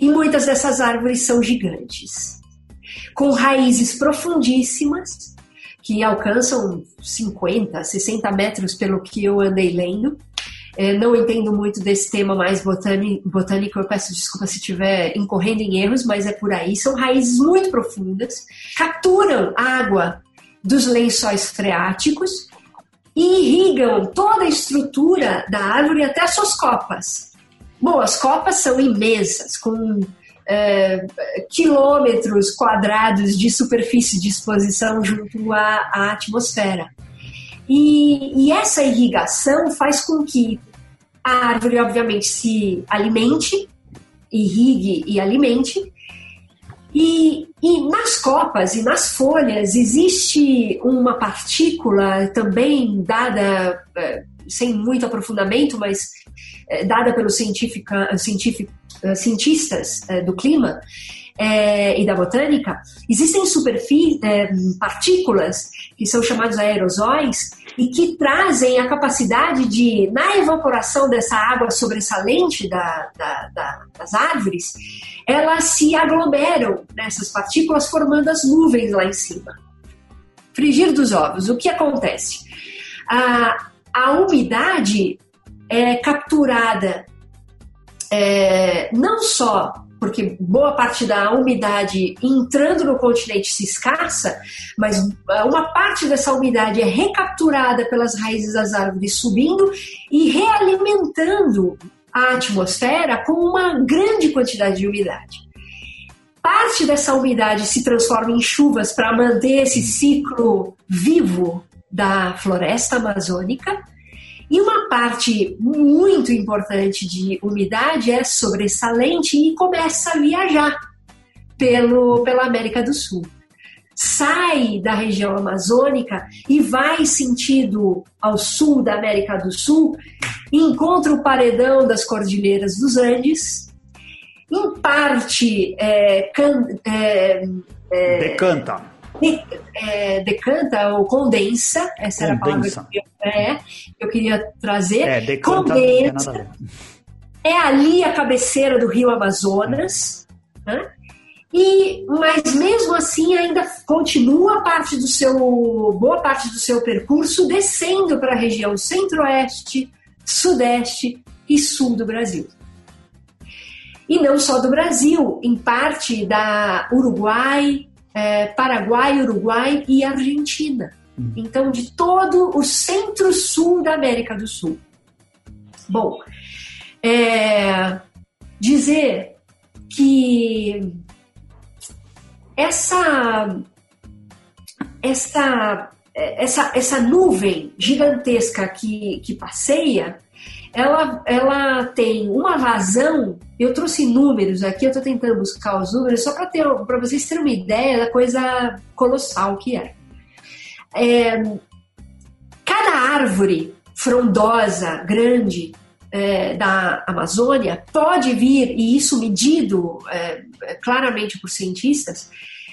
E muitas dessas árvores são gigantes, com raízes profundíssimas, que alcançam 50, 60 metros, pelo que eu andei lendo. É, não entendo muito desse tema mais botânico, eu peço desculpa se estiver incorrendo em erros, mas é por aí. São raízes muito profundas, capturam água dos lençóis freáticos e irrigam toda a estrutura da árvore até as suas copas. Bom, as copas são imensas, com é, quilômetros quadrados de superfície de exposição junto à, à atmosfera. E, e, essa irrigação faz com que a árvore, obviamente, se alimente, irrigue e alimente. E, e nas copas e nas folhas existe uma partícula também dada, é, sem muito aprofundamento, mas é, dada pelos científica, eh, cientistas eh, do clima é, e da botânica, existem superfície, é, partículas que são chamados aerosóis e que trazem a capacidade de, na evaporação dessa água sobressalente da, da, da, das árvores, elas se aglomeram nessas partículas, formando as nuvens lá em cima. Frigir dos ovos, o que acontece? A, a umidade é capturada é, não só porque boa parte da umidade entrando no continente se escassa, mas é, uma parte dessa umidade é recapturada pelas raízes das árvores subindo e realimentando a atmosfera com uma grande quantidade de umidade. Parte dessa umidade se transforma em chuvas para manter esse ciclo vivo da floresta amazônica e uma parte muito importante de umidade é sobressalente e começa a viajar pelo, pela América do Sul. Sai da região amazônica e vai sentido ao sul da América do Sul, encontra o paredão das cordilheiras dos Andes, em parte é, can, é, é, decanta de, é, decanta ou condensa, essa era a palavra que eu, é, eu queria trazer. É, decanta, condensa. É ali a cabeceira do rio Amazonas. Né? E, mas mesmo assim ainda continua parte do seu boa parte do seu percurso descendo para a região centro-oeste, sudeste e sul do Brasil. E não só do Brasil, em parte da Uruguai, é, Paraguai, Uruguai e Argentina. Hum. Então, de todo o centro-sul da América do Sul. Bom, é, dizer que essa, essa, essa, essa nuvem gigantesca que, que passeia ela, ela tem uma vazão. Eu trouxe números aqui, eu estou tentando buscar os números só para vocês terem uma ideia da coisa colossal que é. é cada árvore frondosa, grande, é, da Amazônia pode vir, e isso medido é, claramente por cientistas,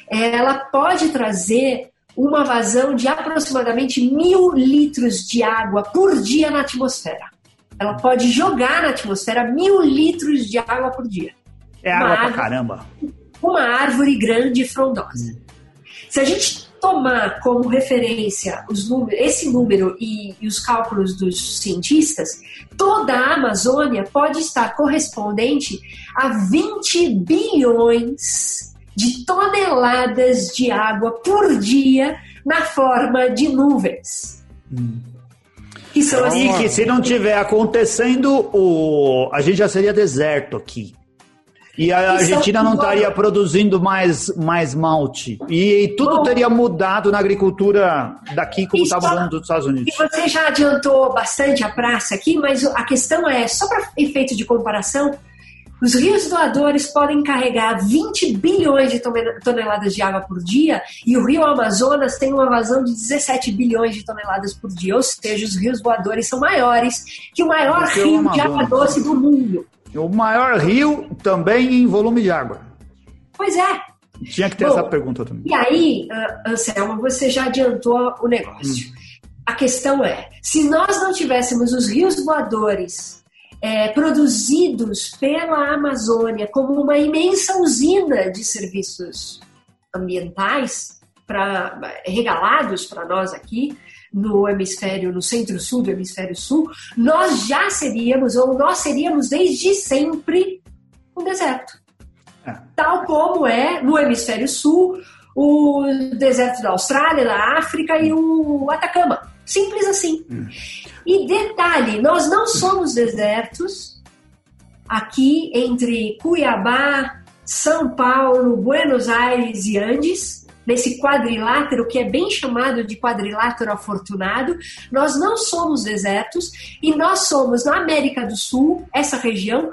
é, ela pode trazer uma vazão de aproximadamente mil litros de água por dia na atmosfera. Ela pode jogar na atmosfera mil litros de água por dia. É uma água árvore, pra caramba. Uma árvore grande e frondosa. Hum. Se a gente tomar como referência os números, esse número e, e, os cálculos dos cientistas, toda a Amazônia pode estar correspondente a 20 bilhões de toneladas de água por dia na forma de nuvens. Hum. São as... E que se não tiver acontecendo, o... a gente já seria deserto aqui. E a Argentina não estaria produzindo mais, mais malte. E, e tudo Bom, teria mudado na agricultura daqui, como estava falando dos Estados Unidos. E você já adiantou bastante a praça aqui, mas a questão é, só para efeito de comparação, os rios doadores podem carregar 20 bilhões de toneladas de água por dia e o rio Amazonas tem uma vazão de 17 bilhões de toneladas por dia. Ou seja, os rios voadores são maiores que o maior rio o de água doce do mundo. O maior rio também em volume de água. Pois é. Tinha que ter Bom, essa pergunta também. E aí, Anselmo, você já adiantou o negócio. Hum. A questão é, se nós não tivéssemos os rios voadores é, produzidos pela Amazônia como uma imensa usina de serviços ambientais para regalados para nós aqui no hemisfério, no centro-sul do hemisfério sul, nós já seríamos, ou nós seríamos desde sempre, um deserto. É. Tal como é no hemisfério sul o deserto da Austrália, da África e o Atacama. Simples assim. Hum. E detalhe, nós não somos desertos aqui entre Cuiabá, São Paulo, Buenos Aires e Andes, nesse quadrilátero que é bem chamado de quadrilátero afortunado. Nós não somos desertos e nós somos na América do Sul, essa região,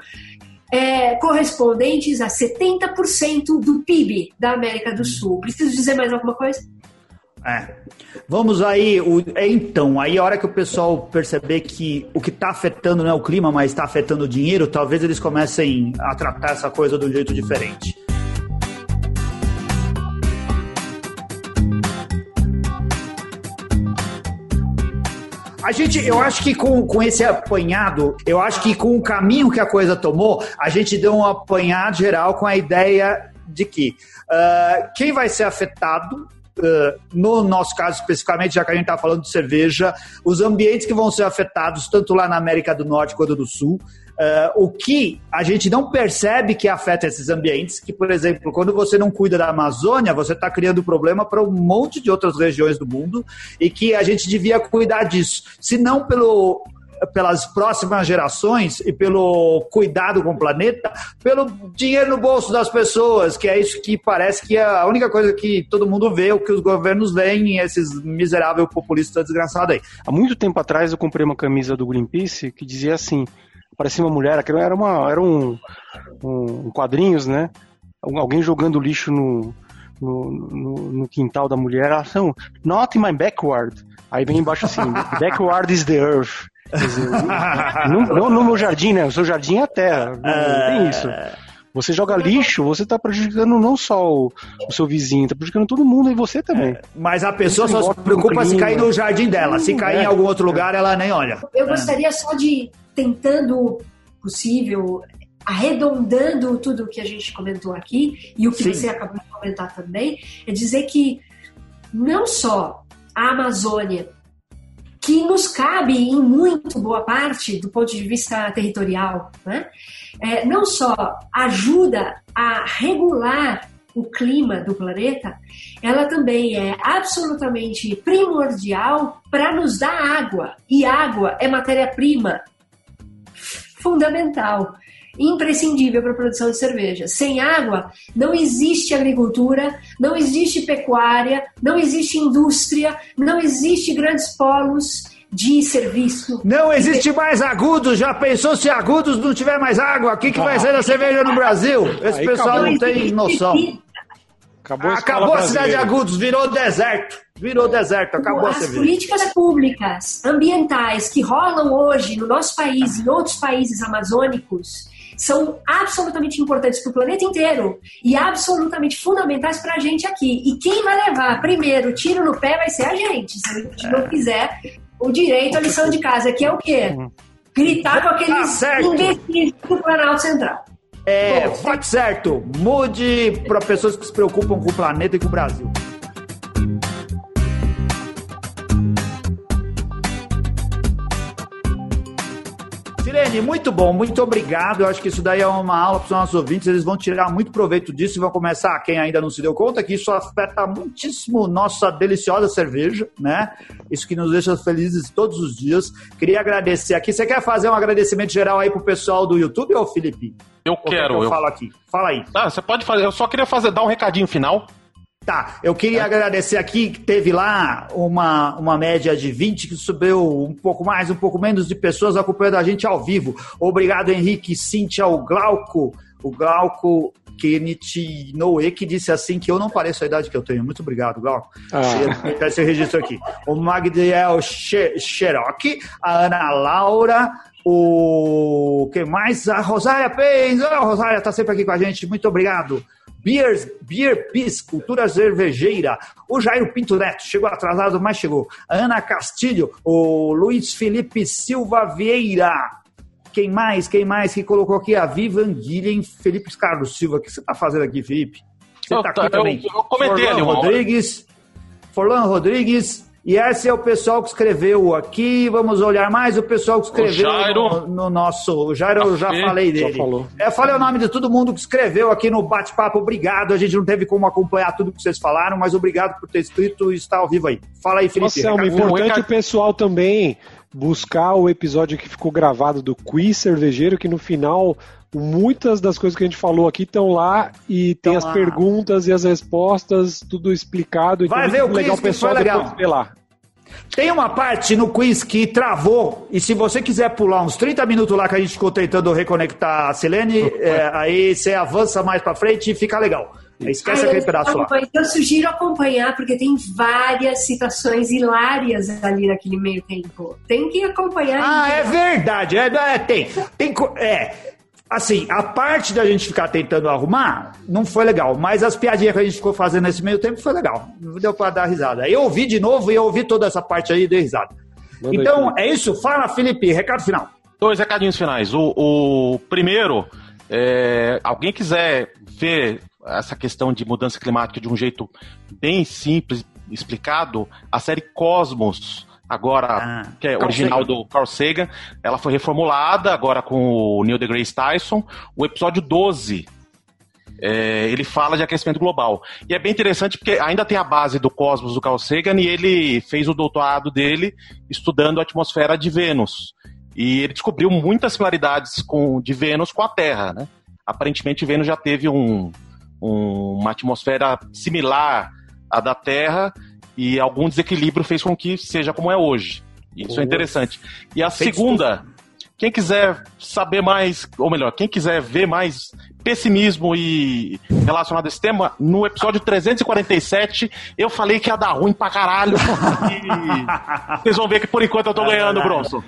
é, correspondentes a 70% do PIB da América do Sul. Preciso dizer mais alguma coisa? É. Vamos aí, o, é, então, aí a hora que o pessoal perceber que o que está afetando não é o clima, mas está afetando o dinheiro, talvez eles comecem a tratar essa coisa de um jeito diferente. A gente, eu acho que com, com esse apanhado, eu acho que com o caminho que a coisa tomou, a gente deu um apanhado geral com a ideia de que uh, quem vai ser afetado no nosso caso especificamente, já que a gente está falando de cerveja, os ambientes que vão ser afetados, tanto lá na América do Norte quanto do Sul, Uh, o que a gente não percebe que afeta esses ambientes, que, por exemplo, quando você não cuida da Amazônia, você está criando problema para um monte de outras regiões do mundo e que a gente devia cuidar disso. Se não pelo, pelas próximas gerações e pelo cuidado com o planeta, pelo dinheiro no bolso das pessoas, que é isso que parece que é a única coisa que todo mundo vê, o que os governos veem, esses miseráveis populistas desgraçados aí. Há muito tempo atrás eu comprei uma camisa do Greenpeace que dizia assim: parecia uma mulher, aquilo era, uma, era um, um, quadrinhos, né? Alguém jogando lixo no, no, no, no, quintal da mulher, ela assim, not in my backward. Aí vem embaixo assim, [LAUGHS] backward is the earth. Dizer, não, não, no meu jardim, né? O seu jardim é a terra. Não, não tem isso. Você joga lixo, você está prejudicando não só o, o seu vizinho, está prejudicando todo mundo e você também. É, mas a pessoa só se preocupa se cair no jardim dela. Se cair é. em algum outro lugar, ela nem olha. Eu gostaria só de tentando possível, arredondando tudo o que a gente comentou aqui e o que Sim. você acabou de comentar também, é dizer que não só a Amazônia, que nos cabe em muito boa parte do ponto de vista territorial, né? É, não só ajuda a regular o clima do planeta, ela também é absolutamente primordial para nos dar água. E água é matéria-prima fundamental, imprescindível para a produção de cerveja. Sem água, não existe agricultura, não existe pecuária, não existe indústria, não existe grandes polos de serviço. Não existe mais agudos. Já pensou se agudos não tiver mais água? O que, que vai ser da cerveja no Brasil? Esse Aí pessoal não tem noção. Acabou, a, acabou a cidade de Agudos, virou deserto. Virou deserto, acabou As políticas públicas ambientais que rolam hoje no nosso país e em outros países amazônicos são absolutamente importantes para o planeta inteiro e absolutamente fundamentais para a gente aqui. E quem vai levar primeiro tiro no pé vai ser a gente, se a gente não fizer o direito à lição de casa, que é o quê? Uhum. Gritar com aqueles tá imbecis do Planalto Central. É, fato certo. Mude para pessoas que se preocupam com o planeta e com o Brasil. Sirene, muito bom, muito obrigado. Eu acho que isso daí é uma aula para os nossos ouvintes. Eles vão tirar muito proveito disso e vão começar, quem ainda não se deu conta, que isso afeta muitíssimo nossa deliciosa cerveja, né? Isso que nos deixa felizes todos os dias. Queria agradecer aqui. Você quer fazer um agradecimento geral aí pro pessoal do YouTube ou Felipe? Eu quero. eu, eu falo aqui. Fala aí. Ah, você pode fazer. Eu só queria fazer, dar um recadinho final. Tá, eu queria é. agradecer aqui que teve lá uma, uma média de 20, que subiu um pouco mais, um pouco menos de pessoas acompanhando a gente ao vivo. Obrigado, Henrique, Cintia, o Glauco, o Glauco Kenneth Noe, que disse assim que eu não pareço a idade que eu tenho. Muito obrigado, Glauco. Ah. Esse registro aqui. O Magdiel Cherokee, a Ana Laura, o que mais? A Rosária Pens. Oh, Rosária está sempre aqui com a gente. Muito obrigado. Beer, Beer Peace, Cultura Cervejeira. O Jairo Pinto Neto, chegou atrasado, mas chegou. A Ana Castilho, o Luiz Felipe Silva Vieira. Quem mais? Quem mais que colocou aqui? A Vivan Guilhem, Felipe Carlos Silva. O que você está fazendo aqui, Felipe? Você está aqui também. Eu, eu comentei Forlan ali, Rodrigues. Forlan Rodrigues. E esse é o pessoal que escreveu aqui. Vamos olhar mais o pessoal que escreveu no, no, nosso. O Jairo, eu já falei dele. Já falou. É, falei o nome de todo mundo que escreveu aqui no bate-papo. Obrigado. A gente não teve como acompanhar tudo que vocês falaram, mas obrigado por ter escrito e estar ao vivo aí. Fala aí, Felipe. Nossa, é importante o pessoal também buscar o episódio que ficou gravado do Quiz Cervejeiro, que no final muitas das coisas que a gente falou aqui estão lá e tem as perguntas e as respostas, tudo explicado. Vai então, ver o legal, quiz, pessoal legal. ver lá. Tem uma parte no quiz que travou, e se você quiser pular uns 30 minutos lá que a gente ficou tentando reconectar a Selene, [LAUGHS] é, aí você avança mais para frente e fica legal. Esquece aquele pedaço lá. Eu sugiro acompanhar, porque tem várias citações hilárias ali naquele meio tempo. Tem que acompanhar. Ah, é verdade. É, é, tem. tem é, assim, a parte da gente ficar tentando arrumar não foi legal, mas as piadinhas que a gente ficou fazendo nesse meio tempo foi legal. Deu para dar risada. Eu ouvi de novo e eu ouvi toda essa parte aí e dei risada. Manda então, aí, é isso. Fala, Felipe. Recado final. Dois recadinhos finais. O, o primeiro, é, alguém quiser ver essa questão de mudança climática de um jeito bem simples, explicado, a série Cosmos, agora, ah, que é Carl original Sagan. do Carl Sagan, ela foi reformulada agora com o Neil deGrasse Tyson. O episódio 12 é, ele fala de aquecimento global. E é bem interessante porque ainda tem a base do cosmos do Carl Sagan e ele fez o doutorado dele estudando a atmosfera de Vênus. E ele descobriu muitas similaridades com, de Vênus com a Terra, né? Aparentemente, Vênus já teve um, um, uma atmosfera similar à da Terra e algum desequilíbrio fez com que seja como é hoje. Isso é interessante. E a segunda, quem quiser saber mais, ou melhor, quem quiser ver mais pessimismo e relacionado a esse tema, no episódio 347 eu falei que ia dar ruim pra caralho. e [LAUGHS] vocês vão ver que por enquanto eu tô é ganhando, Bronson.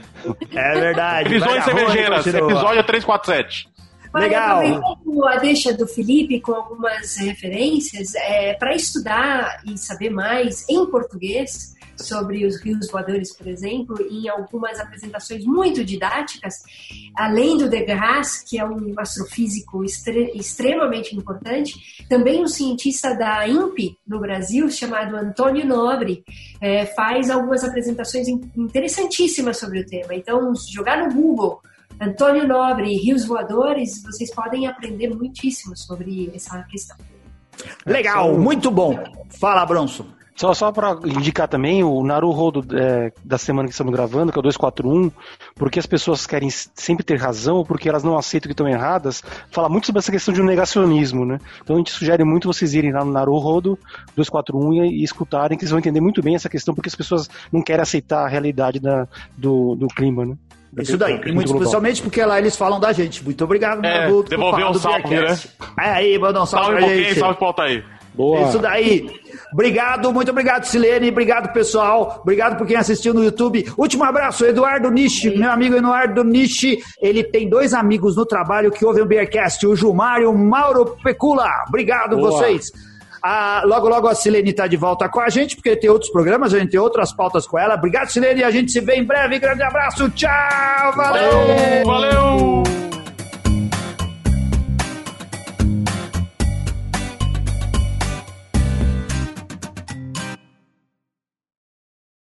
É verdade. Visões cervejeiras, episódio 347. Legal. Aproveitando a deixa do Felipe com algumas referências, é, para estudar e saber mais em português sobre os rios voadores, por exemplo, em algumas apresentações muito didáticas, além do Degrasse, que é um astrofísico extre extremamente importante, também um cientista da INPE no Brasil, chamado Antônio Nobre, é, faz algumas apresentações interessantíssimas sobre o tema. Então, jogar no Google Antônio Nobre, Rios Voadores, vocês podem aprender muitíssimo sobre essa questão. Legal, muito bom. Fala, Bronson. Só, só para indicar também o Naruhodo é, da semana que estamos gravando, que é o 241, porque as pessoas querem sempre ter razão ou porque elas não aceitam que estão erradas, fala muito sobre essa questão de um negacionismo, né? Então a gente sugere muito vocês irem lá no Naruhodo 241 e, e escutarem, que vocês vão entender muito bem essa questão, porque as pessoas não querem aceitar a realidade da, do, do clima, né? Isso daí, e muito especialmente porque lá eles falam da gente. Muito obrigado, é, Nabuto, devolver um salve, né? É aí, manda um salve, salve pra gente. Salve pro aí. Boa. Isso daí. Obrigado, muito obrigado, Silene. Obrigado, pessoal. Obrigado por quem assistiu no YouTube. Último abraço, Eduardo Nishi, meu amigo Eduardo Nishi. Ele tem dois amigos no trabalho que ouvem o Beercast, o Gilmar e o Mauro Pecula. Obrigado, Boa. vocês. Logo, logo a Silene está de volta com a gente, porque tem outros programas, a gente tem outras pautas com ela. Obrigado, Silene. A gente se vê em breve. Grande abraço. Tchau. Valeu. Valeu. valeu.